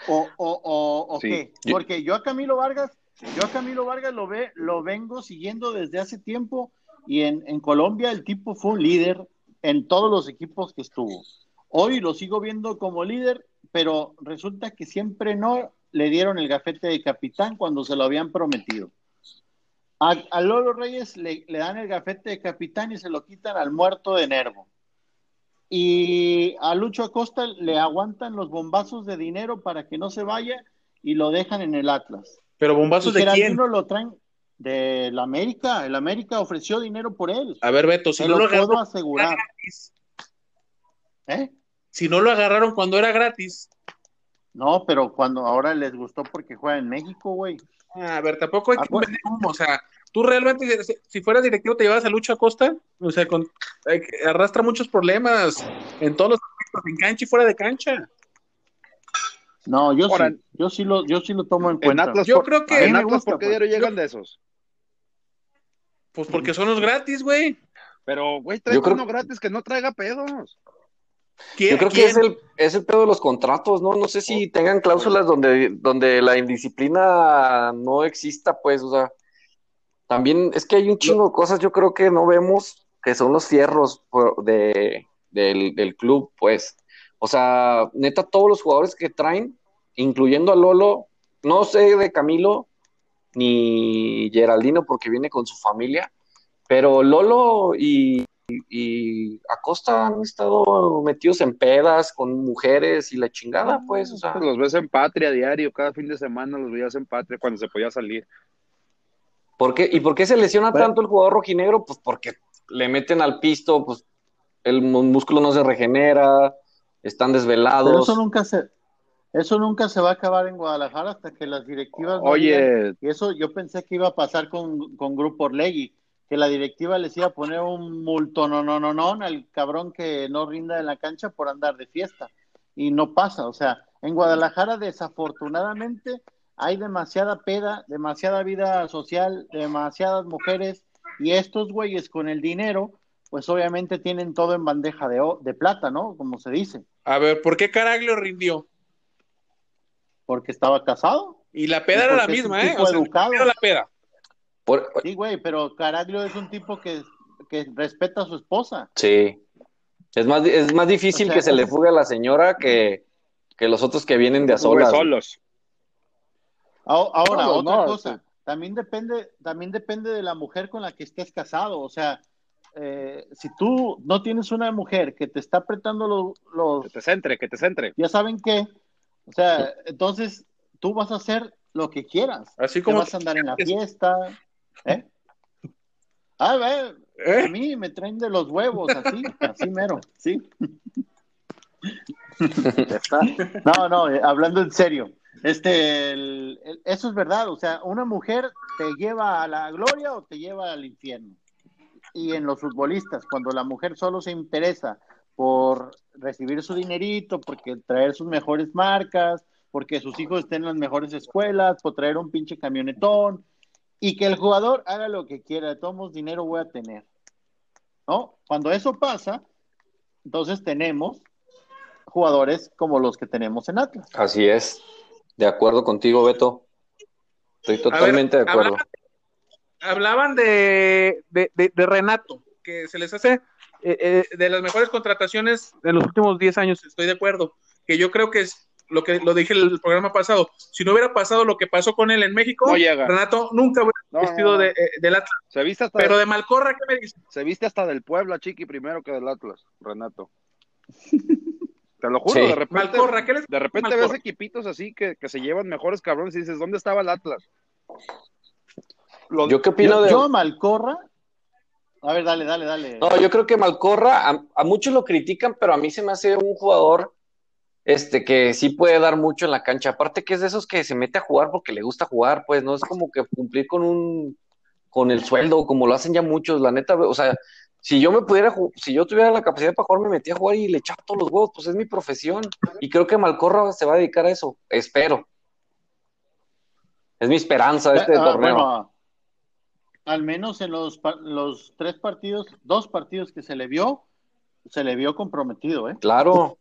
o, o, o, o Sí. qué? Porque yo a Camilo Vargas, yo a Camilo Vargas lo ve, lo vengo siguiendo desde hace tiempo y en, en Colombia el tipo fue un líder en todos los equipos que estuvo. Hoy lo sigo viendo como líder, pero resulta que siempre no le dieron el gafete de capitán cuando se lo habían prometido. A, a Lolo Reyes le, le dan el gafete de capitán y se lo quitan al muerto de Nervo. Y a Lucho Acosta le aguantan los bombazos de dinero para que no se vaya y lo dejan en el Atlas. Pero Y bombazos de quién? Lo traen del América. El América ofreció dinero por él. A ver, Beto, si no lo lo puedo asegurar. ¿Eh? si no lo agarraron cuando era gratis. No, pero cuando ahora les gustó porque juega en México, güey. A ver, tampoco hay que Acu- vender humo, o sea, tú realmente, si- si fueras directivo, te llevas a Lucho Acosta, o sea, con, eh, arrastra muchos problemas en todos los aspectos, en cancha y fuera de cancha. No, yo Ahora, sí, yo sí lo, yo sí lo tomo en en cuenta. Atlas, Yo por- creo que- en Atlas, gusta, ¿por qué diario llegan de esos? Pues porque son los gratis, güey. Pero, güey, trae creo- uno gratis que no traiga pedos. ¿Quién- Yo creo que es el, es el pedo de los contratos, ¿no? No sé si tengan cláusulas donde, donde la indisciplina no exista, pues, o sea, también es que hay un chingo de cosas, yo creo que no vemos, que son los fierros de, del, del club, pues. O sea, neta, todos los jugadores que traen, incluyendo a Lolo, no sé de Camilo ni Geraldino porque viene con su familia, pero Lolo y y Acosta han estado metidos en pedas con mujeres y la chingada, pues, o sea, Los ves en patria diario, cada fin de semana los veías en patria cuando se podía salir. ¿Por qué? ¿Y por qué se lesiona Bueno. tanto el jugador rojinegro? Pues porque le meten al pisto, pues el músculo no se regenera, están Pero desvelados. eso nunca se, eso nunca se va a acabar en Guadalajara hasta que las directivas no Oye, Y eso yo pensé que iba a pasar con, con Grupo Orlegui, que la directiva les iba a poner un multo no no no no al cabrón que no rinda en la cancha por andar de fiesta. Y no pasa, o sea, en Guadalajara desafortunadamente hay demasiada peda, demasiada vida social, demasiadas mujeres y estos güeyes con el dinero, pues obviamente tienen todo en bandeja de, o- de plata, ¿no? Como se dice, A ver, ¿por qué Caraglio rindió? porque estaba casado. Y la peda Y era la misma, ¿eh? O sea, educado. era la peda. Por- Sí, güey, pero Caraglio es un tipo que, que respeta a su esposa. sí. Es más, es más difícil O sea, que se le fugue a la señora que, que los otros que vienen de a solas. solos. Ahora, No, otra no, cosa, sí. también depende, también depende de la mujer con la que estés casado. O sea, eh, si tú no tienes una mujer que te está apretando los, los Que te centre, que te centre. ya saben qué, o sea, entonces tú vas a hacer lo que quieras. Así Te como. vas a andar en la fiesta, ¿eh? A ver, a ¿Eh? mí me traen de los huevos, así, así mero, sí. [laughs] No, no, hablando en serio. Este, eso es verdad, o sea, una mujer te lleva a la gloria o te lleva al infierno. Y en los futbolistas, cuando la mujer solo se interesa por recibir su dinerito, porque traer sus mejores marcas, porque sus hijos estén en las mejores escuelas, por traer un pinche camionetón, y que el jugador haga lo que quiera, de todos dinero voy a tener. ¿No? Cuando eso pasa, entonces tenemos jugadores como los que tenemos en Atlas. Así es. De acuerdo contigo, Beto. Estoy totalmente de acuerdo. Hablaban, de, Renato, que se les hace eh, eh, de las mejores contrataciones de los últimos 10 años, estoy de acuerdo. Que yo creo que es lo que lo dije el programa pasado. Si no hubiera pasado lo que pasó con él en México, Renato nunca hubiera vestido de, eh, del Atlas. Se viste Pero de Malcorra, ¿qué me dice? Se viste hasta del Puebla, Chiqui, primero que del Atlas, Renato. [laughs] Te lo juro, de repente, de repente ves equipitos así que, se llevan mejores cabrones y dices, ¿dónde estaba el Atlas? ¿Yo qué opino de...? Yo, Malcorra... A ver, dale, dale, dale. No, yo creo que Malcorra, a, muchos lo critican, pero a mí se me hace un jugador este, que sí puede dar mucho en la cancha. Aparte que es de esos que se mete a jugar porque le gusta jugar, pues no es como que cumplir con un con el sueldo, como lo hacen ya muchos, la neta, o sea, si yo me pudiera, si yo tuviera la capacidad para jugar, me metía a jugar y le echaba todos los huevos, pues es mi profesión. Y creo que Malcorra se va a dedicar a eso, espero. Es mi esperanza este ah, torneo. al menos en los, los tres partidos, dos partidos que se le vio, se le vio comprometido, ¿eh? Claro.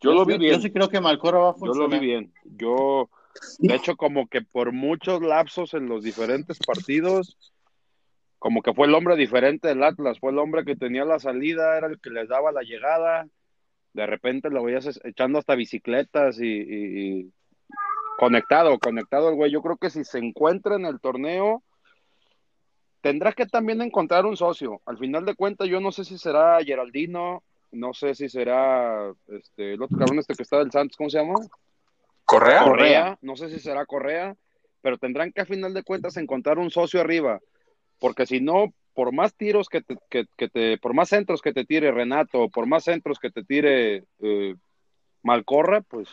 Yo, lo vi bien. Yo sí creo que Malcorra va a funcionar. Yo lo vi bien. Yo, de hecho, como que por muchos lapsos en los diferentes partidos, como que fue el hombre diferente del Atlas, fue el hombre que tenía la salida, era el que les daba la llegada, de repente lo veías echando hasta bicicletas y, conectado, conectado el güey. Yo creo que si se encuentra en el torneo, tendrá que también encontrar un socio. Al final de cuentas, yo no sé si será Geraldino, no sé si será este, el otro cabrón este que está del Santos, ¿cómo se llama? Correa. Correa, no sé si será Correa, pero tendrán que a final de cuentas encontrar un socio arriba porque si no, por más tiros que te, que, te, por más centros que te tire Renato, por más centros que te tire eh, Malcorra, pues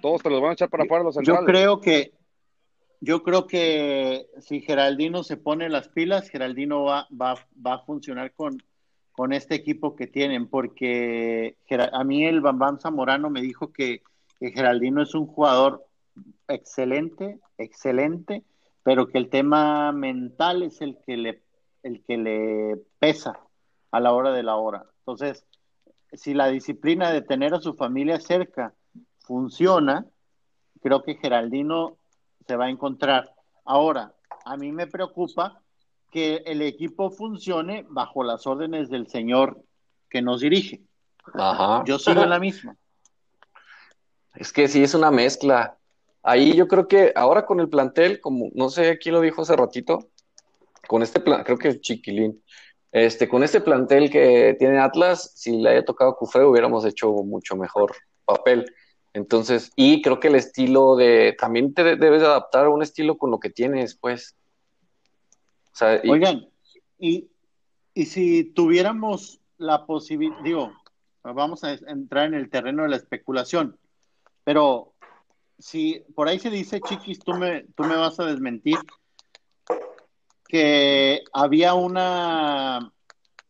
todos te los van a echar para afuera los centrales. Yo creo que, yo creo que si Geraldino se pone las pilas, Geraldino va, va, va a funcionar con, con este equipo que tienen, porque a mí el Bambam Zamorano me dijo que, que Geraldino es un jugador excelente, excelente, pero que el tema mental es el que le, el que le pesa a la hora de la hora. Entonces, si la disciplina de tener a su familia cerca funciona, creo que Geraldino se va a encontrar. Ahora, a mí me preocupa que el equipo funcione bajo las órdenes del señor que nos dirige. Ajá. Yo sigo en la misma. Es que sí es una mezcla ahí yo creo que ahora con el plantel, como no sé quién lo dijo hace ratito, con este plan, creo que es Chiquilín, este, con este plantel que tiene Atlas, si le haya tocado Cufé, hubiéramos hecho mucho mejor papel. Entonces, y creo que el estilo de, también te debes adaptar a un estilo con lo que tienes, pues. Oigan, y, y si tuviéramos la posibilidad, digo, vamos a entrar en el terreno de la especulación, pero si por ahí se dice, Chiquis, tú me, tú me vas a desmentir, que había una,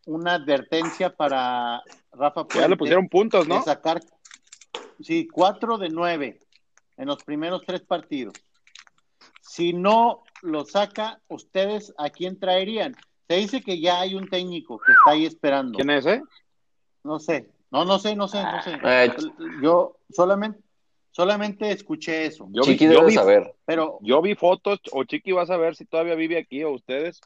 una advertencia para Rafa Puente. Ya le pusieron puntos, ¿no? sacar, sí, cuatro de nueve en los primeros tres partidos. Si no lo saca, ¿ustedes a quién traerían? Se dice que ya hay un técnico que está ahí esperando. ¿Quién es, eh? No sé. No, no sé, no sé, no sé. Eh, Yo solamente, Solamente escuché eso. Yo Chiqui vi, debe saber. Pero yo vi fotos, o Chiqui va a saber si todavía vive aquí o ustedes.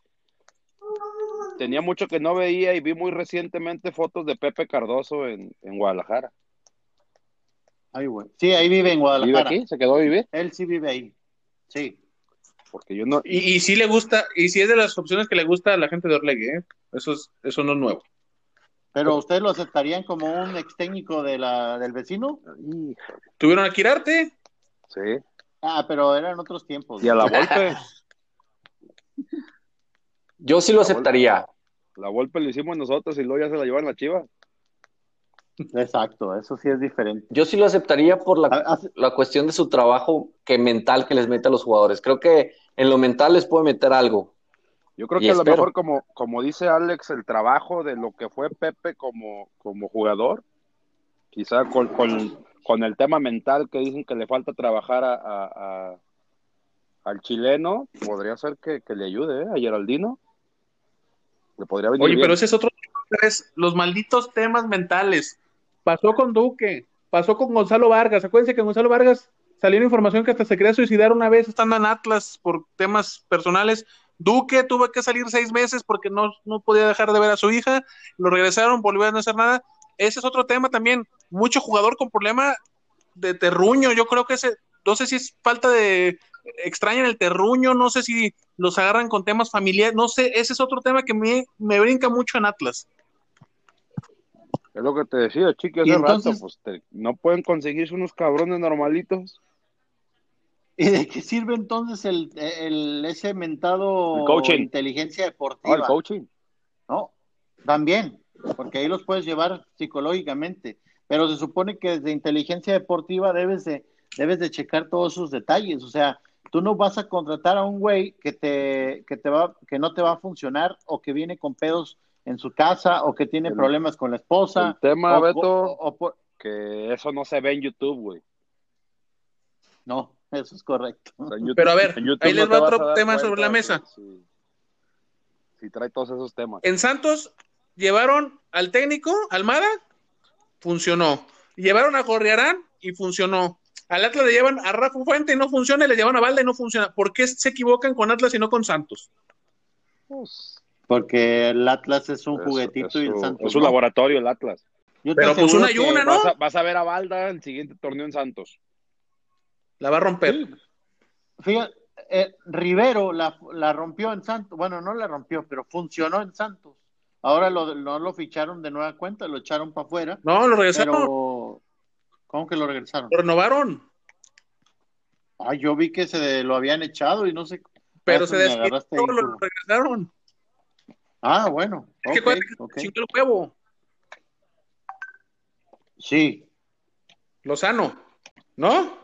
Tenía mucho que no veía y vi muy recientemente fotos de Pepe Cardoso en, Guadalajara. Ay, güey. Sí, ahí vive en Guadalajara. ¿Vive aquí? ¿Se quedó a vivir? Él sí vive ahí. Sí. Porque yo no. Y, y sí le gusta, y sí es de las opciones que le gusta a la gente de Orlegue, ¿eh? Eso, es, eso no es nuevo. ¿Pero ustedes lo aceptarían como un ex técnico de la, del vecino? ¿Tuvieron a Quirarte? Sí. Ah, pero eran otros tiempos. ¿Y a la Volpe? [laughs] Yo sí lo aceptaría. La Volpe lo hicimos nosotros y luego ya se la llevan la Chiva. Exacto, eso sí es diferente. Yo sí lo aceptaría por la, ah, la cuestión de su trabajo que mental que les mete a los jugadores. Creo que en lo mental les puede meter algo. Yo creo Y que a lo mejor, como, como dice Alex, el trabajo de lo que fue Pepe como, como jugador, quizá con, con, con el tema mental que dicen que le falta trabajar a, a- a- al chileno, podría ser que, que le ayude ¿eh? a Geraldino. Le podría venir Oye, bien. pero ese es otro tema, es los malditos temas mentales. Pasó con Duque, pasó con Gonzalo Vargas. Acuérdense que Gonzalo Vargas salió una información que hasta se quería suicidar una vez estando en Atlas por temas personales. Duque tuvo que salir seis meses porque no, no podía dejar de ver a su hija. Lo regresaron, volvió a no hacer nada. Ese es otro tema también. Mucho jugador con problema de terruño. Yo creo que ese, no sé si es falta de extrañan el terruño, no sé si los agarran con temas familiares, no sé, ese es otro tema que me, me brinca mucho en Atlas. Es lo que te decía, Chiqui, hace entonces- rato, pues te- no pueden conseguirse unos cabrones normalitos. [laughs] ¿Y de qué sirve entonces el, el ese mentado El coaching. inteligencia deportiva? el coaching. ¿no? También, porque ahí los puedes llevar psicológicamente, pero se supone que desde inteligencia deportiva debes de, debes de checar todos esos detalles, o sea, tú no vas a contratar a un güey que te, que te va, que no te va a funcionar o que viene con pedos en su casa o que tiene El- problemas con la esposa. el tema, o- Beto- o- o por- Que eso no se ve en YouTube, güey. no, eso es correcto. O sea, en YouTube- Pero a ver, ahí no les te va otro tema cuenta sobre la mesa. Sí trae todos esos temas. En Santos llevaron al técnico, Almada, funcionó. Llevaron a Gorriarán y funcionó. Al Atlas le llevan a Rafa Fuente y no funciona, y le llevan a Valde y no funciona. ¿Por qué se equivocan con Atlas y no con Santos? Pues, Porque el Atlas es un juguetito es y el Santos. Es un no. laboratorio el Atlas. Yo Pero pues una y una, ¿no? Vas a, vas a ver a Valda en el siguiente torneo en Santos. La va a romper. Sí. Fíjate, eh, Rivero la, la rompió en Santos. Bueno, no la rompió, pero funcionó en Santos. Ahora lo, no lo ficharon de nueva cuenta, lo echaron para afuera. No, lo regresaron, Pero, ¿cómo que lo regresaron? lo renovaron. Ay, yo vi que se lo habían echado y no sé. Pero Ah, se me despidió, lo Curro. regresaron. Ah, bueno. Es que ok, acuérdate que ok. chingó el huevo. Sí. Lozano, ¿no?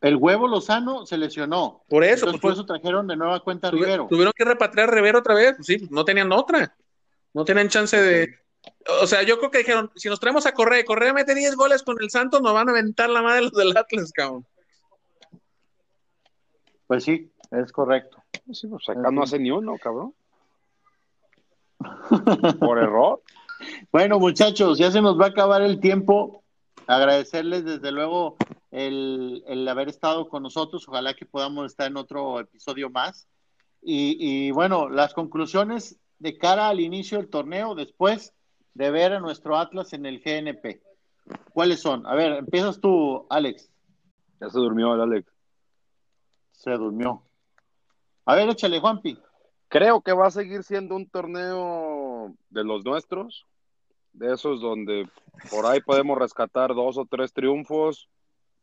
El huevo Lozano se lesionó. Por eso, Entonces, pues, por eso trajeron de nueva cuenta a Rivero. Tuvieron que repatriar a Rivero otra vez, pues sí, no tenían otra. No tenían chance de. O sea, yo creo que dijeron: si nos traemos a Correa Correa mete 10 goles con el Santos, nos van a aventar la madre los del Atlas, cabrón. Pues sí, es correcto. Sí, pues acá no hace ni uno, cabrón. [laughs] Por error. Bueno, muchachos, ya se nos va a acabar el tiempo. Agradecerles desde luego el, el haber estado con nosotros. Ojalá que podamos estar en otro episodio más. Y, y bueno, las conclusiones de cara al inicio del torneo después de ver a nuestro Atlas en el GNP. ¿Cuáles son? A ver, empiezas tú, Alex. Ya se durmió el Alex. Se durmió. A ver, échale, Juanpi. Creo que va a seguir siendo un torneo de los nuestros, de esos donde por ahí podemos rescatar dos o tres triunfos.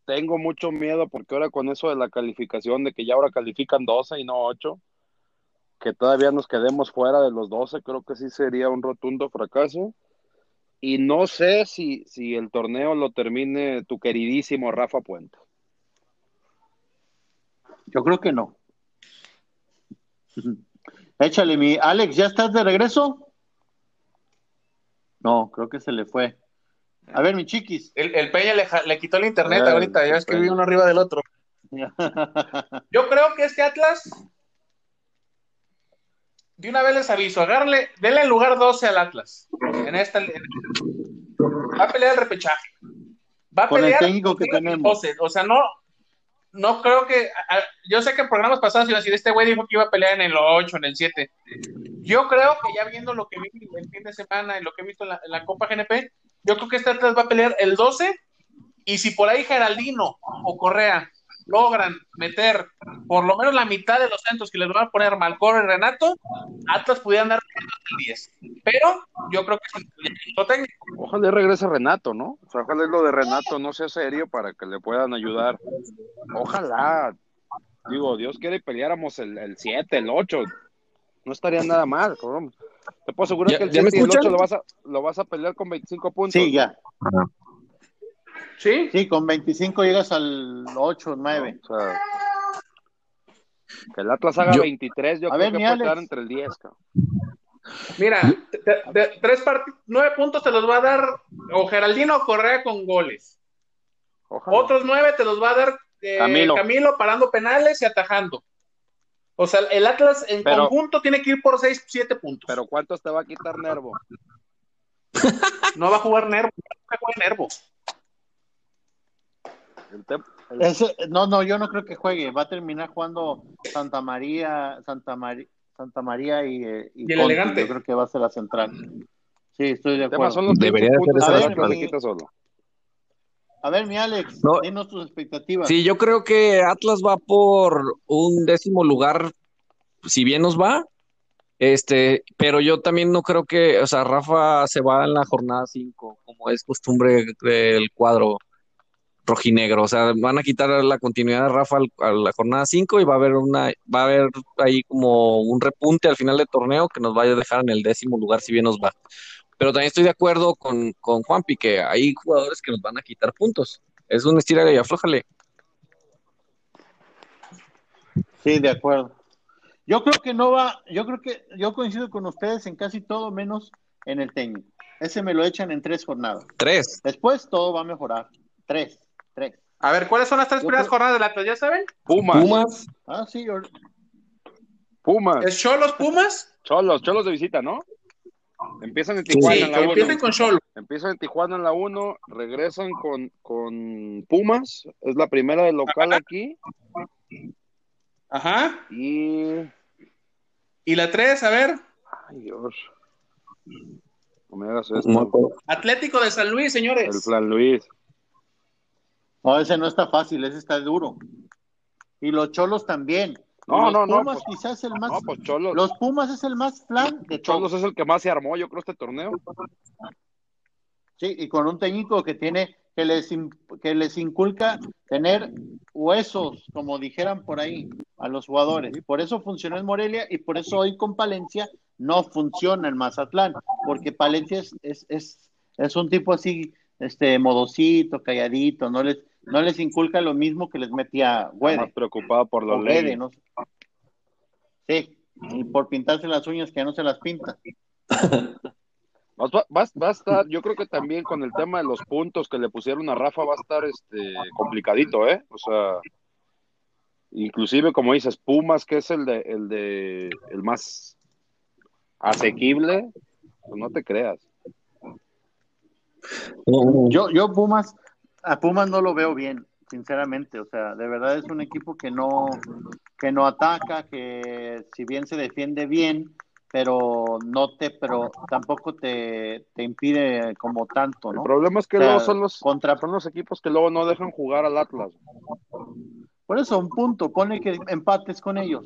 Tengo mucho miedo porque ahora con eso de la calificación, de que ya ahora califican 12 y no 8, que todavía nos quedemos fuera de los 12, creo que sí sería un rotundo fracaso. Y no sé si, si el torneo lo termine tu queridísimo Rafa Puente. Yo creo que no. Échale, mi Alex, ¿ya estás de regreso? No, creo que se le fue. A ver, mi chiquis. El, el Peña le, quitó el internet Ah, ahorita, ya ves que vi uno arriba del otro. [laughs] Yo creo que este Atlas, de una vez les aviso, agarle, denle el lugar 12 al Atlas. En esta, en- va a pelear el repechaje. Va a Con el pelear técnico que el tenemos. 12. O sea, no, no creo que. a- yo sé que en programas pasados iba a decir, este güey dijo que iba a pelear en el 8, en el 7. Yo creo que ya viendo lo que vi el fin de semana y lo que he visto en la, en la Copa GNP, yo creo que este Atlas va a pelear el 12. Y si por ahí Geraldino o Correa logran meter por lo menos la mitad de los centros que les van a poner Malcor y Renato, Atlas pudieran dar el 10. Pero yo creo que es. Ojalá regrese Renato, ¿no? O sea, ojalá lo de Renato no sea serio para que le puedan ayudar. Ojalá. Digo, Dios quiere peleáramos el 7, el 8. No estaría nada mal, cabrón. Te puedo asegurar ¿Ya- que el ya me 7 y el escuchan? 8 lo vas, a, lo vas a pelear con 25 puntos. Sí, ya. ¿Sí? Sí, con 25 llegas al 8, 9. O sea, que el Atlas haga Yo- 23, yo A creo ver, que puede quedar entre el 10. cabrón. Mira, te- te- tres part- nueve puntos te los va a dar o Geraldino Correa con goles. Ojalá. Otros nueve te los va a dar eh, Camilo. Camilo. parando penales y atajando. O sea, el Atlas en Pero- conjunto tiene que ir por seis, siete puntos. Pero ¿cuántos te va a quitar Nervo? [laughs] no va a jugar Nervo, no Nervo. El tem- el- Ese, no, no, yo no creo que juegue. Va a terminar jugando Santa María, Santa María, Santa María y, eh, Y el elegante. Yo creo que va a ser la central. Sí, estoy de acuerdo. son los Debería 15 de ser esa la central. le quita solo. A ver, mi Alex, No. dinos tus expectativas. Sí, yo creo que Atlas va por un décimo lugar, si bien nos va. Este, pero yo también no creo que, o sea, Rafa se va en la jornada 5, como es costumbre del cuadro rojinegro. O sea, van a quitar la continuidad de Rafa a la jornada 5 y va a haber una, va a haber ahí como un repunte al final del torneo que nos vaya a dejar en el décimo lugar, si bien nos va. Pero también estoy de acuerdo con, con Juanpi que hay jugadores que nos van a quitar puntos. Es un estira y aflójale. Sí, de acuerdo. Yo creo que no va, yo creo que yo coincido con ustedes en casi todo menos en el técnico. Ese me lo echan en tres jornadas. Tres. Después todo va a mejorar. Tres, tres. A ver, ¿cuáles son las tres Yo primeras creo- jornadas del Atlas? ¿Ya saben? Pumas. Pumas. Ah, sí, yo- Pumas. ¿Es Cholos Pumas? Cholos, Cholos de visita, ¿no? Empiezan en Tijuana Sí, en la que 1. empiecen con Cholos. Empiezan en Tijuana en la 1, regresan con, con Pumas, es la primera de local aquí, Ajá. y... Y la tres, a ver, Ay, Dios. No me hagas esto. No. Atlético de San Luis, señores. El Plan Luis. no, ese no está fácil, ese está duro. Y los cholos también. No, no, no, Pumas pues- quizás el más. No, pues Cholos. Los Pumas es el más plan de Cholos todos. es el que más se armó, yo creo, este torneo. Sí, y con un técnico que tiene, que les, que les inculca tener huesos, como dijeran por ahí, a los jugadores. Y por eso funcionó en Morelia y por eso hoy con Palencia no funciona en Mazatlán, porque Palencia es, es, es, es un tipo así, este, modosito, calladito, no les, no les inculca lo mismo que les metía Está más preocupado por los leyes. no sé. Sí, y por pintarse las uñas que ya no se las pinta. [laughs] Va, va- va a estar, yo creo que también con el tema de los puntos que le pusieron a Rafa va a estar este complicadito, ¿eh? O sea, inclusive como dices, Pumas, que es el de el de el más asequible, pues no te creas. Yo, yo Pumas, a Pumas no lo veo bien, sinceramente. O sea, de verdad es un equipo que no, que no ataca, que si bien se defiende bien, pero no te, pero tampoco te, te impide como tanto, El ¿no? problema es que O sea, luego son los contra, son los equipos que luego no dejan jugar al Atlas. por eso un punto, pone que empates con ellos.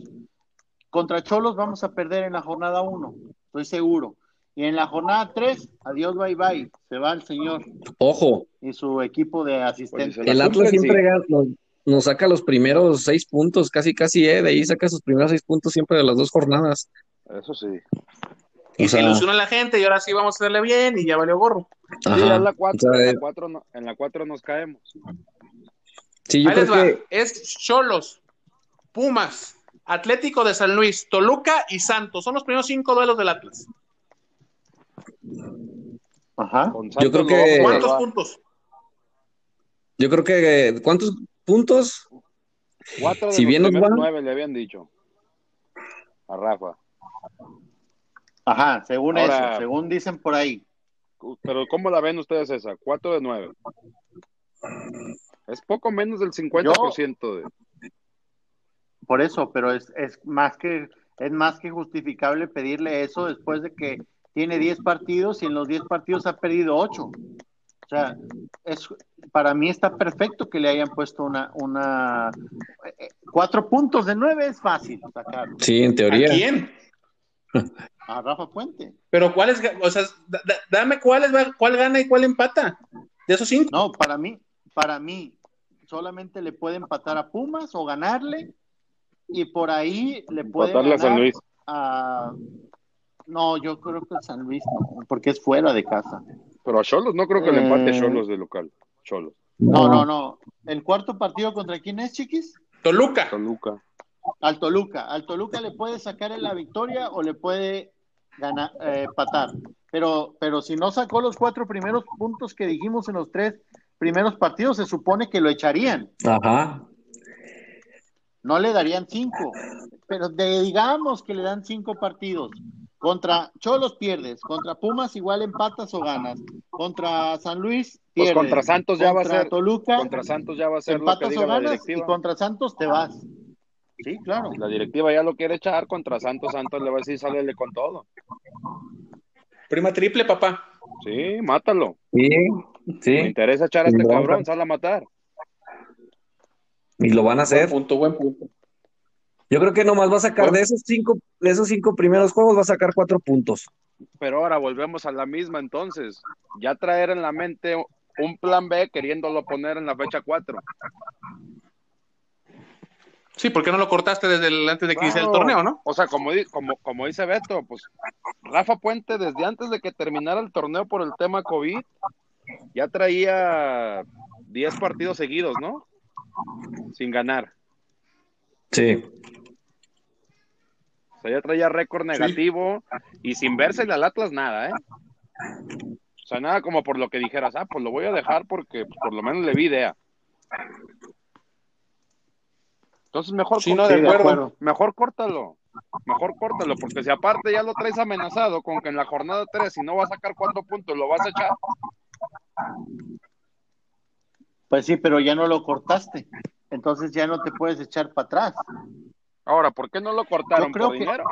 Contra Cholos vamos a perder en la jornada 1, estoy seguro. Y en la jornada 3, adiós, bye bye, se va el señor Ojo, y su equipo de asistentes. Se el la Atlas siempre sí. gana- nos, nos saca los primeros seis puntos, casi casi, ¿eh? De ahí saca sus primeros seis puntos siempre de las dos jornadas. Eso sí. Y O se sea, ilusiona la gente y ahora sí vamos a hacerle bien y ya valió gorro. Sí, ajá. en la 4, O sea, en eh, la 4 no- en la 4 nos caemos. sí, yo Ahí les va. que Es Cholos, Pumas, Atlético de San Luis, Toluca y Santos. Son los primeros cinco duelos del Atlas. Ajá. Yo creo que- ¿Cuántos puntos? yo creo que ¿cuántos puntos? Cuatro de Si los bien nos nueve le habían dicho. A Rafa. Ajá, según Ahora- eso, según dicen por ahí. Pero ¿cómo la ven ustedes esa? Cuatro de nueve. Es poco menos del 50% de... Por eso, pero es, es más que es más que justificable pedirle eso después de que tiene 10 partidos y en los 10 partidos ha perdido 8. O sea, es, para mí está perfecto que le hayan puesto una una eh, cuatro puntos de nueve es fácil sacarlo Sí, en ¿A teoría. quién? [laughs] a Rafa Puente. Pero cuáles, o sea, da- da- dame cuáles, va- cuál gana y cuál empata. De esos cinco. No, para mí, para mí solamente le puede empatar a Pumas o ganarle y por ahí le puede Empatarle a San Luis. a No, yo creo que San Luis no, porque es fuera de casa. Pero a Cholos no creo que le empate Eh. Cholos de local. Cholos, No, no, no. ¿El cuarto partido contra quién es, chiquis? Toluca. Toluca. Al Toluca. Al Toluca le puede sacar en la victoria o le puede ganar, eh, empatar. Pero, pero si no sacó los cuatro primeros puntos que dijimos en los tres primeros partidos, se supone que lo echarían. Ajá. No le darían cinco. Pero de- digamos que le dan cinco partidos. Contra Cholos pierdes, contra Pumas igual empatas o ganas, contra San Luis Pues pierdes, contra Santos ya va a contra ser- Toluca Contra Santos ya va a ser lo que empatas diga o la ganas y directiva. contra Santos te vas. Sí, claro. La directiva ya lo quiere echar contra Santos. Santos le va a decir, sálele con todo. Prima triple, papá. Sí, mátalo. Sí, Me sí. interesa echar a este cabrón, sal a matar. Y lo van a Buen hacer. punto, buen punto. Yo creo que nomás va a sacar de esos cinco, de esos cinco primeros juegos, va a sacar cuatro puntos. Pero ahora volvemos a la misma entonces. Ya traer en la mente un plan B queriéndolo poner en la fecha 4. Sí, ¿por qué no lo cortaste desde el, antes de que inicie el Claro. torneo, no? O sea, como, como, como dice Beto, pues Rafa Puente desde antes de que terminara el torneo por el tema COVID, ya traía 10 partidos seguidos, ¿no? Sin ganar. Sí. O sea, ya traía récord negativo y sin verse al Atlas nada, ¿eh? O sea, nada como por lo que dijeras, ah, pues lo voy a dejar porque por lo menos le vi idea. Entonces mejor, Sí, no, de acuerdo. mejor córtalo, mejor córtalo, porque si aparte ya lo traes amenazado con que en la jornada 3 si no va a sacar cuatro puntos lo vas a echar, Pues sí, pero ya no lo cortaste. Entonces ya no te puedes echar para atrás. Ahora, ¿por qué no lo cortaron Yo creo por que- dinero?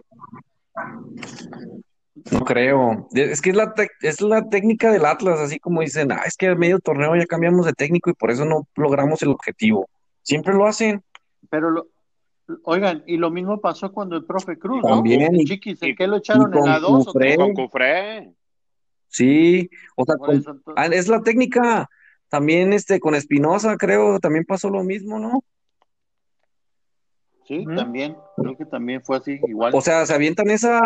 No creo. Es que es la, tec- es la técnica del Atlas, así como dicen, ah, es que a medio torneo ya cambiamos de técnico y por eso no logramos el objetivo. Siempre lo hacen. Pero lo, oigan, y lo mismo pasó cuando el profe Cruz, ¿no? También, y- Chiquis, ¿en qué lo echaron? y ¿En la con 2 o? Con Cufré. Sí, o sea, Por con- eso, entonces- ah, es la técnica. También este con Espinosa, creo, también pasó lo mismo, ¿no? Sí, también. Creo que también fue así, igual. O sea, se avientan esa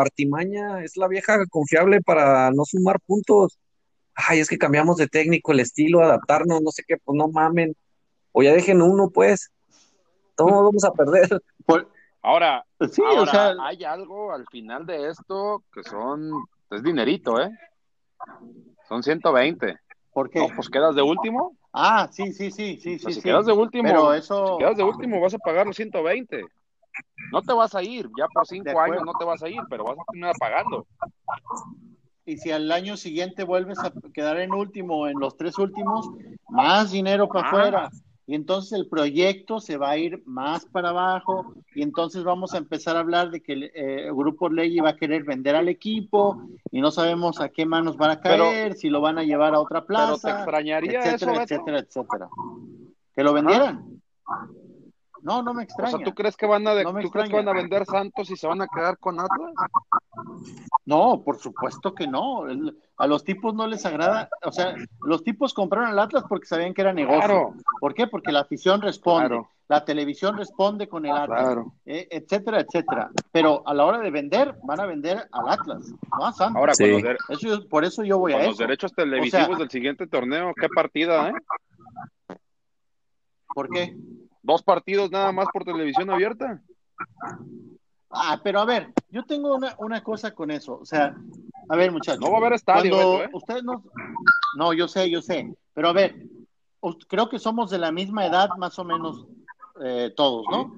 artimaña, es la vieja confiable para no sumar puntos. Ay, es que cambiamos de técnico, el estilo, adaptarnos, no sé qué, pues no mamen. O ya dejen uno, pues. Todos vamos a perder. Por- Ahora, sí, ahora o sea, hay algo al final de esto que son, es dinerito, ¿eh? Son 120. ¿por qué? No, pues quedas de último. Ah, sí, sí, sí, sí, O sea, sí. si sí. quedas de último, Pero eso, si quedas de último vas a pagar los 120. No te vas a ir, ya por cinco años no te vas a ir, pero vas a terminar pagando. y si al año siguiente vuelves a quedar en último, en los tres últimos, más dinero para Ah. Y entonces el proyecto se va a ir más para abajo y entonces vamos a empezar a hablar de que el eh, Grupo Ley va a querer vender al equipo y no sabemos a qué manos van a Pero- caer, si lo van a llevar a otra Pero te plaza, extrañaría etcétera, eso, etcétera, etcétera. ¿Que lo vendieran? No, no me O extraña. sea, ¿tú crees que van a de- No me tú crees que van a vender Santos y se van a quedar con Atlas? No, por supuesto que no. El- a los tipos no les agrada. O sea, los tipos compraron al Atlas porque sabían que era negocio. Claro, ¿Por qué? Porque la afición responde, Claro. la televisión responde con el Atlas, claro. eh, etcétera, etcétera. Pero a la hora de vender, van a vender al Atlas, no a Santos. Ahora, Sí. con, los, de- Eso por eso yo voy con a los eso. derechos televisivos O sea- del siguiente torneo, ¿qué partida, eh? ¿Por qué? Dos partidos nada más por televisión abierta. Ah, pero a ver, yo tengo una, una cosa con eso. O sea, a ver, muchachos. No va a haber estadio, Cuando ¿eh? ustedes no. No, yo sé, yo sé. Pero a ver, creo que somos de la misma edad, más o menos, eh, todos, ¿no?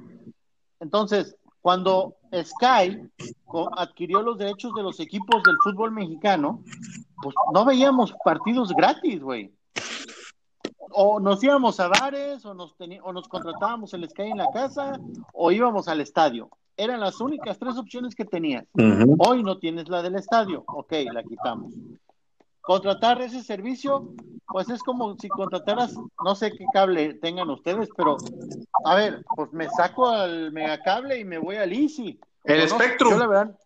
Entonces, cuando Sky adquirió los derechos de los equipos del fútbol mexicano, pues no veíamos partidos gratis, güey. O nos íbamos a bares, o nos, o nos contratábamos el Sky en la casa, o íbamos al estadio. Eran las únicas tres opciones que tenías. Hoy no tienes la del estadio, ok, la quitamos. Contratar ese servicio, pues es como si contrataras, no sé qué cable tengan ustedes, pero a ver, pues me saco al megacable y me voy al Easy. El no, Spectrum. Yo la verdad,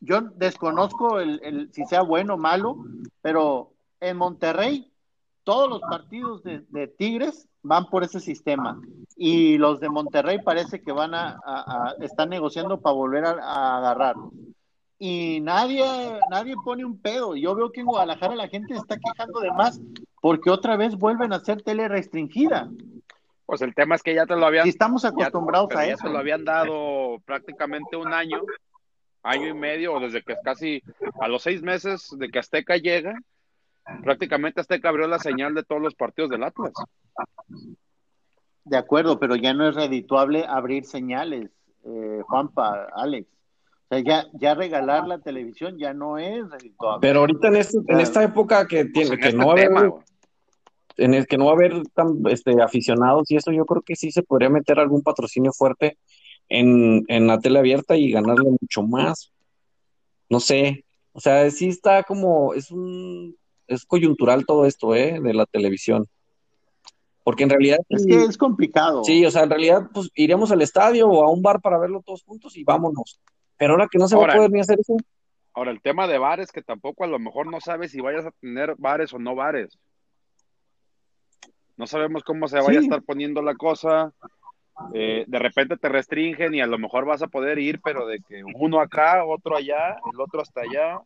yo desconozco el, el- si sea bueno o malo, pero en Monterrey todos los partidos de, de Tigres van por ese sistema y los de Monterrey parece que van a, a- a- están negociando para volver a, a agarrarlos. y nadie, nadie pone un pedo. Yo veo que en Guadalajara la gente está quejando de más porque otra vez vuelven a hacer tele restringida. Pues el tema es que ya te lo habían. Y estamos acostumbrados ya, a ya eso. te lo habían dado prácticamente un año, año y medio, o desde que casi a los seis meses de que Azteca llega, prácticamente Azteca abrió la señal de todos los partidos del Atlas. De acuerdo, pero ya no es redituable abrir señales, eh, Juanpa, Alex. O sea, ya, ya regalar la televisión ya no es redituable. Pero ahorita en, este, en esta época que, tiene, Pues que este no va a haber, en el que no va a haber tan, este, aficionados y eso, yo creo que sí se podría meter algún patrocinio fuerte en, en la tele abierta y ganarle mucho más. No sé, o sea, sí está como, es un, es coyuntural todo esto, ¿eh? De la televisión. Porque en realidad, es que es complicado. sí, o sea, en realidad, pues iríamos al estadio o a un bar para verlo todos juntos y vámonos. Pero ahora que no se va a poder ni hacer eso, Ahora, el tema de bares, que tampoco a lo mejor no sabes si vayas a tener bares o no bares. No sabemos cómo se vaya a estar poniendo la cosa. Eh, de repente te restringen y a lo mejor vas a poder ir, pero de que uno acá, otro allá, el otro hasta allá.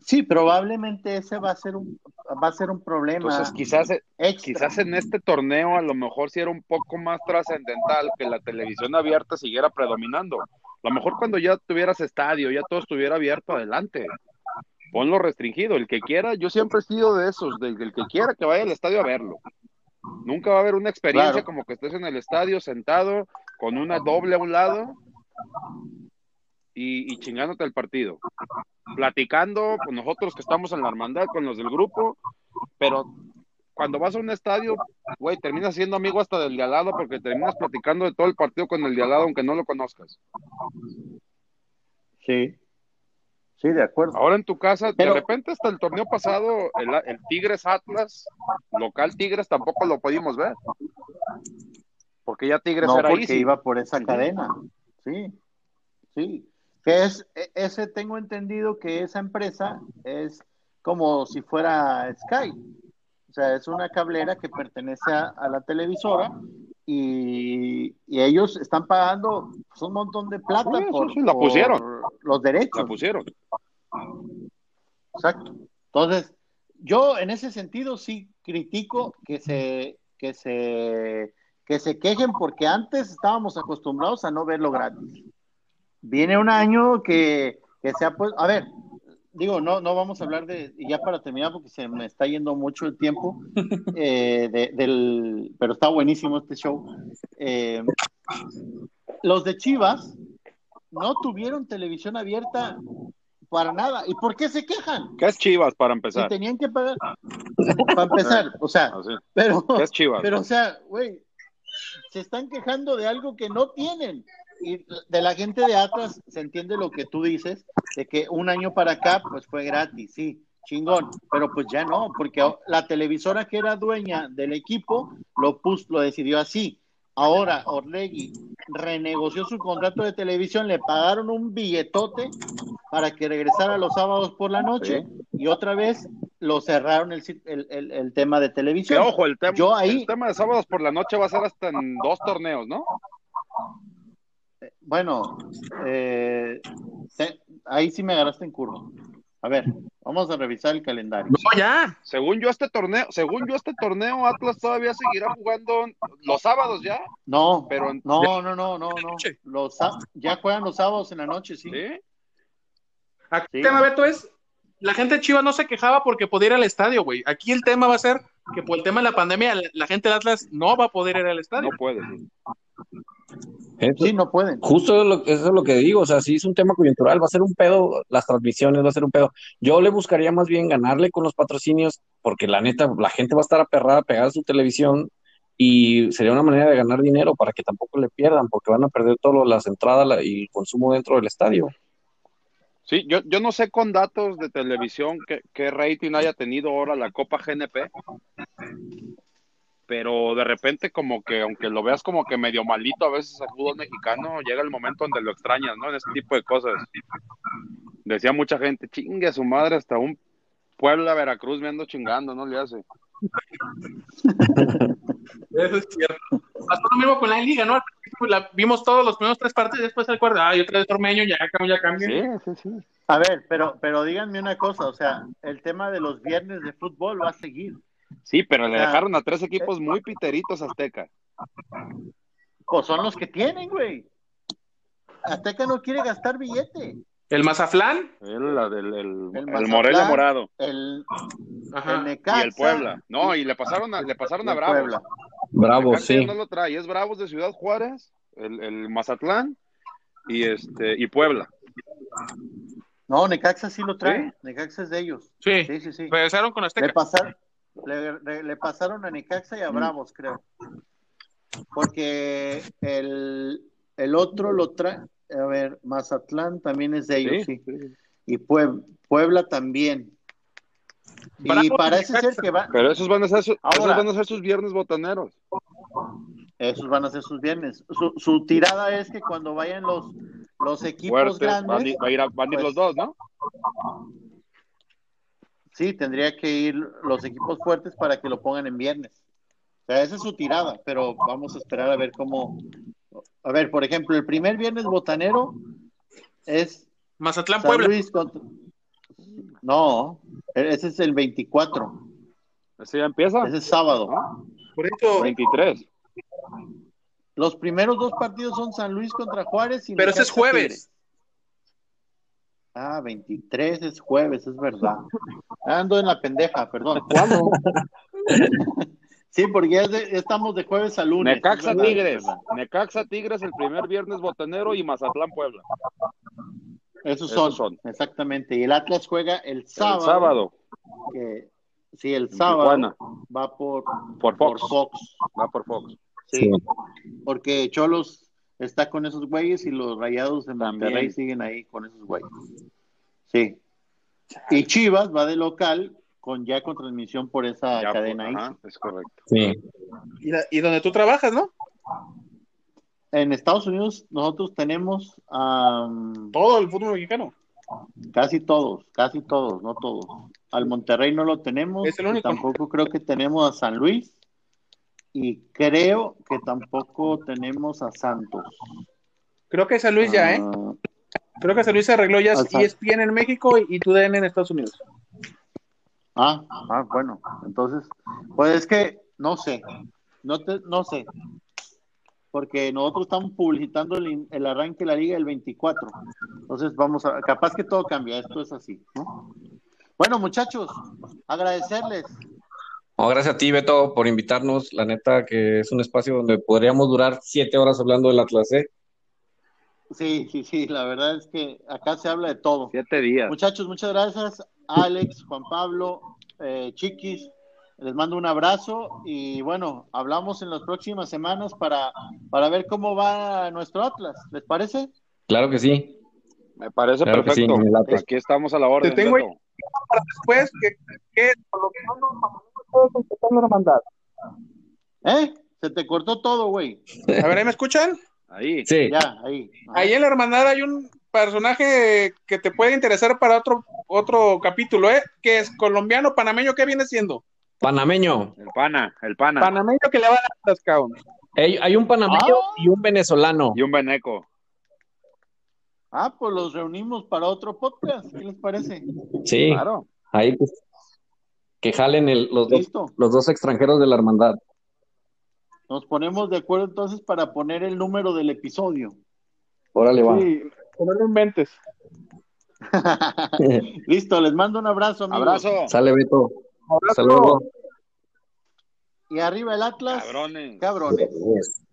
Sí, probablemente ese va a ser un, va a ser un problema. Entonces, quizás, extra. quizás en este torneo a lo mejor sí era un poco más trascendental que la televisión abierta siguiera predominando. A lo mejor cuando ya tuvieras estadio, ya todo estuviera abierto, adelante. Ponlo restringido. El que quiera, yo siempre he sido de esos, del, del que quiera que vaya al estadio a verlo. Nunca va a haber una experiencia Claro. como que estés en el estadio sentado con una doble a un lado y, y chingándote el partido. Platicando con nosotros que estamos en la hermandad, con los del grupo, pero cuando vas a un estadio, güey, terminas siendo amigo hasta del de al lado porque terminas platicando de todo el partido con el de al lado aunque no lo conozcas. Sí. Sí, de acuerdo. Ahora en tu casa, Pero- de repente hasta el torneo pasado, el, el Tigres Atlas, local Tigres, tampoco lo pudimos ver. Porque ya Tigres No, era porque easy. iba por esa cadena. Sí, sí. Que es, e- ese tengo entendido que esa empresa es como si fuera Sky. O sea, es una cablera que pertenece a, a la televisora y, y ellos están pagando pues, un montón de plata Sí, por, sí, la por pusieron. los derechos. La pusieron. Exacto. Entonces, yo en ese sentido sí critico que se, que se, que se quejen porque antes estábamos acostumbrados a no verlo gratis. Viene un año que, que se ha puesto, a ver, digo, no, no vamos a hablar de, y ya para terminar porque se me está yendo mucho el tiempo, [laughs] eh, de- del, pero está buenísimo este show. Eh, los de Chivas no tuvieron televisión abierta para nada. ¿Y por qué se quejan? ¿Qué es Chivas para Si empezar? tenían que pagar. Para empezar, o sea, Así. pero, ¿Qué es Chivas? pero, o sea, güey, se están quejando de algo que no tienen. Y de la gente de Atlas se entiende lo que tú dices, de que un año para acá, pues fue gratis, sí, chingón, pero pues ya no, porque la televisora que era dueña del equipo lo puso, lo decidió así. Ahora Orlegui renegoció su contrato de televisión, le pagaron un billetote para que regresara los sábados por la noche y otra vez lo cerraron el, el, el- el tema de Que televisión. ojo, el, tema Yo ahí- el tema de sábados por la noche va a ser hasta en dos torneos, ¿no? Bueno, eh, te- ahí sí me agarraste en curva. A ver, vamos a revisar el calendario. No, ya. Según yo este torneo, según yo este torneo Atlas todavía seguirá jugando los sábados ya, No, pero no, no, no, no, no. Los, ya juegan los sábados en la noche, sí. ¿sí? Aquí Sí. el tema, Beto, es la gente de Chivas no se quejaba porque podía ir al estadio, güey. Aquí el tema va a ser que por el tema de la pandemia, la, gente del Atlas no va a poder ir al estadio. No puede. Eso- Sí, no pueden. Justo lo- eso es lo que digo, o sea, si es un tema coyuntural, va a ser un pedo, las transmisiones va a ser un pedo. Yo le buscaría más bien ganarle con los patrocinios, porque la neta, la gente va a estar aperrada, pegada a su televisión, y sería una manera de ganar dinero para que tampoco le pierdan, porque van a perder todas las entradas la- y el consumo dentro del estadio. Sí, yo, yo no sé con datos de televisión qué, qué rating haya tenido ahora la Copa GNP, pero de repente como que, aunque lo veas como que medio malito a veces al fútbol mexicano, llega el momento donde lo extrañas, ¿no? En ese tipo de cosas. Decía mucha gente, chingue a su madre, hasta un Puebla, Veracruz me ando chingando, ¿no le hace? Eso es cierto. Pasó lo mismo con la liga, ¿no? Al principio la vimos todos los primeros tres partidos y después el cuarto, ah, y otra vez Ormeño, ya, ya cambia. Sí, sí, sí. A ver, pero, pero díganme una cosa, o sea, el tema de los viernes de fútbol va a seguir. Sí, pero le sea, dejaron a tres equipos muy piteritos Azteca. Pues son los que tienen, güey. Azteca no quiere gastar billete. El Mazaflán, El, la del- el, El el. Morelia Morado. El, Ajá. el Necaxa Y el Puebla. No, y le pasaron a, le pasaron a Bravos. Puebla. Sí. no lo trae, es Bravos de Ciudad Juárez, el, el Mazatlán y este y Puebla. No, Necaxa sí lo trae. ¿Sí? Necaxa es de ellos. sí, Sí, sí, sí. regresaron con Le, Azteca. pasaron, le, le- le pasaron a Necaxa y a Bravos, creo. Porque el, el otro lo trae. A ver, Mazatlán también es de ellos, sí. Y Pueb- Puebla también. Y parece ser que va, Pero esos van a ser, su- esos Ahora. van a ser sus viernes botaneros. esos van a ser sus viernes. Su, su tirada es que cuando vayan los, los equipos Fuertes, grandes, van, a ir- va a ir a- van a ir pues, los dos, ¿no? Sí, tendría que ir los equipos fuertes para que lo pongan en viernes. O sea, esa es su tirada, pero vamos a esperar a ver cómo. A ver, por ejemplo, el primer viernes botanero es Mazatlán, San Puebla. Luis contra. No, ese es el 24. Ese ya empieza. Ese es sábado. ¿no? Por eso, 23. Los primeros dos partidos son San Luis contra Juárez y pero ese es jueves. Ah, 23 es jueves, es verdad. Ando en la pendeja, perdón. ¿Cuándo? [laughs] Sí, porque ya, es de- ya estamos de jueves a lunes. Necaxa verdad, Tigres. Necaxa Tigres el primer viernes botanero y Mazatlán Puebla. Esos Esos son, son. exactamente. Y el Atlas juega el sábado. El sábado que- sí, el sábado Tijuana, va por, por por Fox. Fox. Va por Fox. Sí, Sí. porque Cholos está con esos güeyes y los rayados de Monterrey También. siguen ahí con esos güeyes. Sí. Y Chivas va de local con ya con transmisión por esa Ya, cadena pues, ahí. ajá, es correcto. Sí. Y, la- y donde tú trabajas, ¿no? En Estados Unidos nosotros tenemos am, Todo el fútbol mexicano. casi todos, casi todos, no todos. Al Monterrey no lo tenemos. Es el y único. Tampoco creo que tenemos a San Luis. Y creo que tampoco tenemos a Santos. Creo que San Luis ya, ¿eh? Ah, Creo que San Luis se arregló ya Al San- ESPN en México y, y TUDN en Estados Unidos. Ah, ah, bueno, entonces, pues es que no sé, no te, no sé, porque nosotros estamos publicitando el, el arranque de la liga el 24, entonces vamos a, capaz que todo cambia, esto es así, ¿no? Bueno, muchachos, agradecerles, No, gracias a ti, Beto, por invitarnos. La neta que es un espacio donde podríamos durar siete horas hablando del Atlas, ¿eh? sí, sí, sí, la verdad es que acá se habla de todo. Siete días. Muchachos, muchas gracias, Alex, Juan Pablo, eh, Chiquis, les mando un abrazo y bueno, hablamos en las próximas semanas para, para ver cómo va nuestro Atlas, ¿les parece? Claro que sí. Me parece Claro que sí, perfecto. me. Aquí estamos a la orden. Te tengo. Para después, que, que por lo que empezando a mandar. ¿Eh? Se te cortó todo, güey. A ver, ¿ahí me escuchan? Ahí. Sí. Ya, ahí. Ahí en la hermandad hay un personaje que te puede interesar para otro, otro capítulo, ¿eh? Que es colombiano, panameño, ¿qué viene siendo? Panameño. El pana, el pana. Panameño que le va a dar las cabrón. Hay, hay un panameño Ah. y un venezolano. Y un veneco. Ah, pues los reunimos para otro podcast. ¿Qué les parece? Sí. Claro. Ahí pues, que jalen el- los, dos, Listo. los dos extranjeros de la hermandad. Nos ponemos de acuerdo entonces para poner el número del episodio. Órale, va. Sí, que no lo inventes. [laughs] Listo, les mando un abrazo, amigos. Abrazo. Sale, Beto. Luego. Y arriba el Atlas. Cabrones. Cabrones. Yes.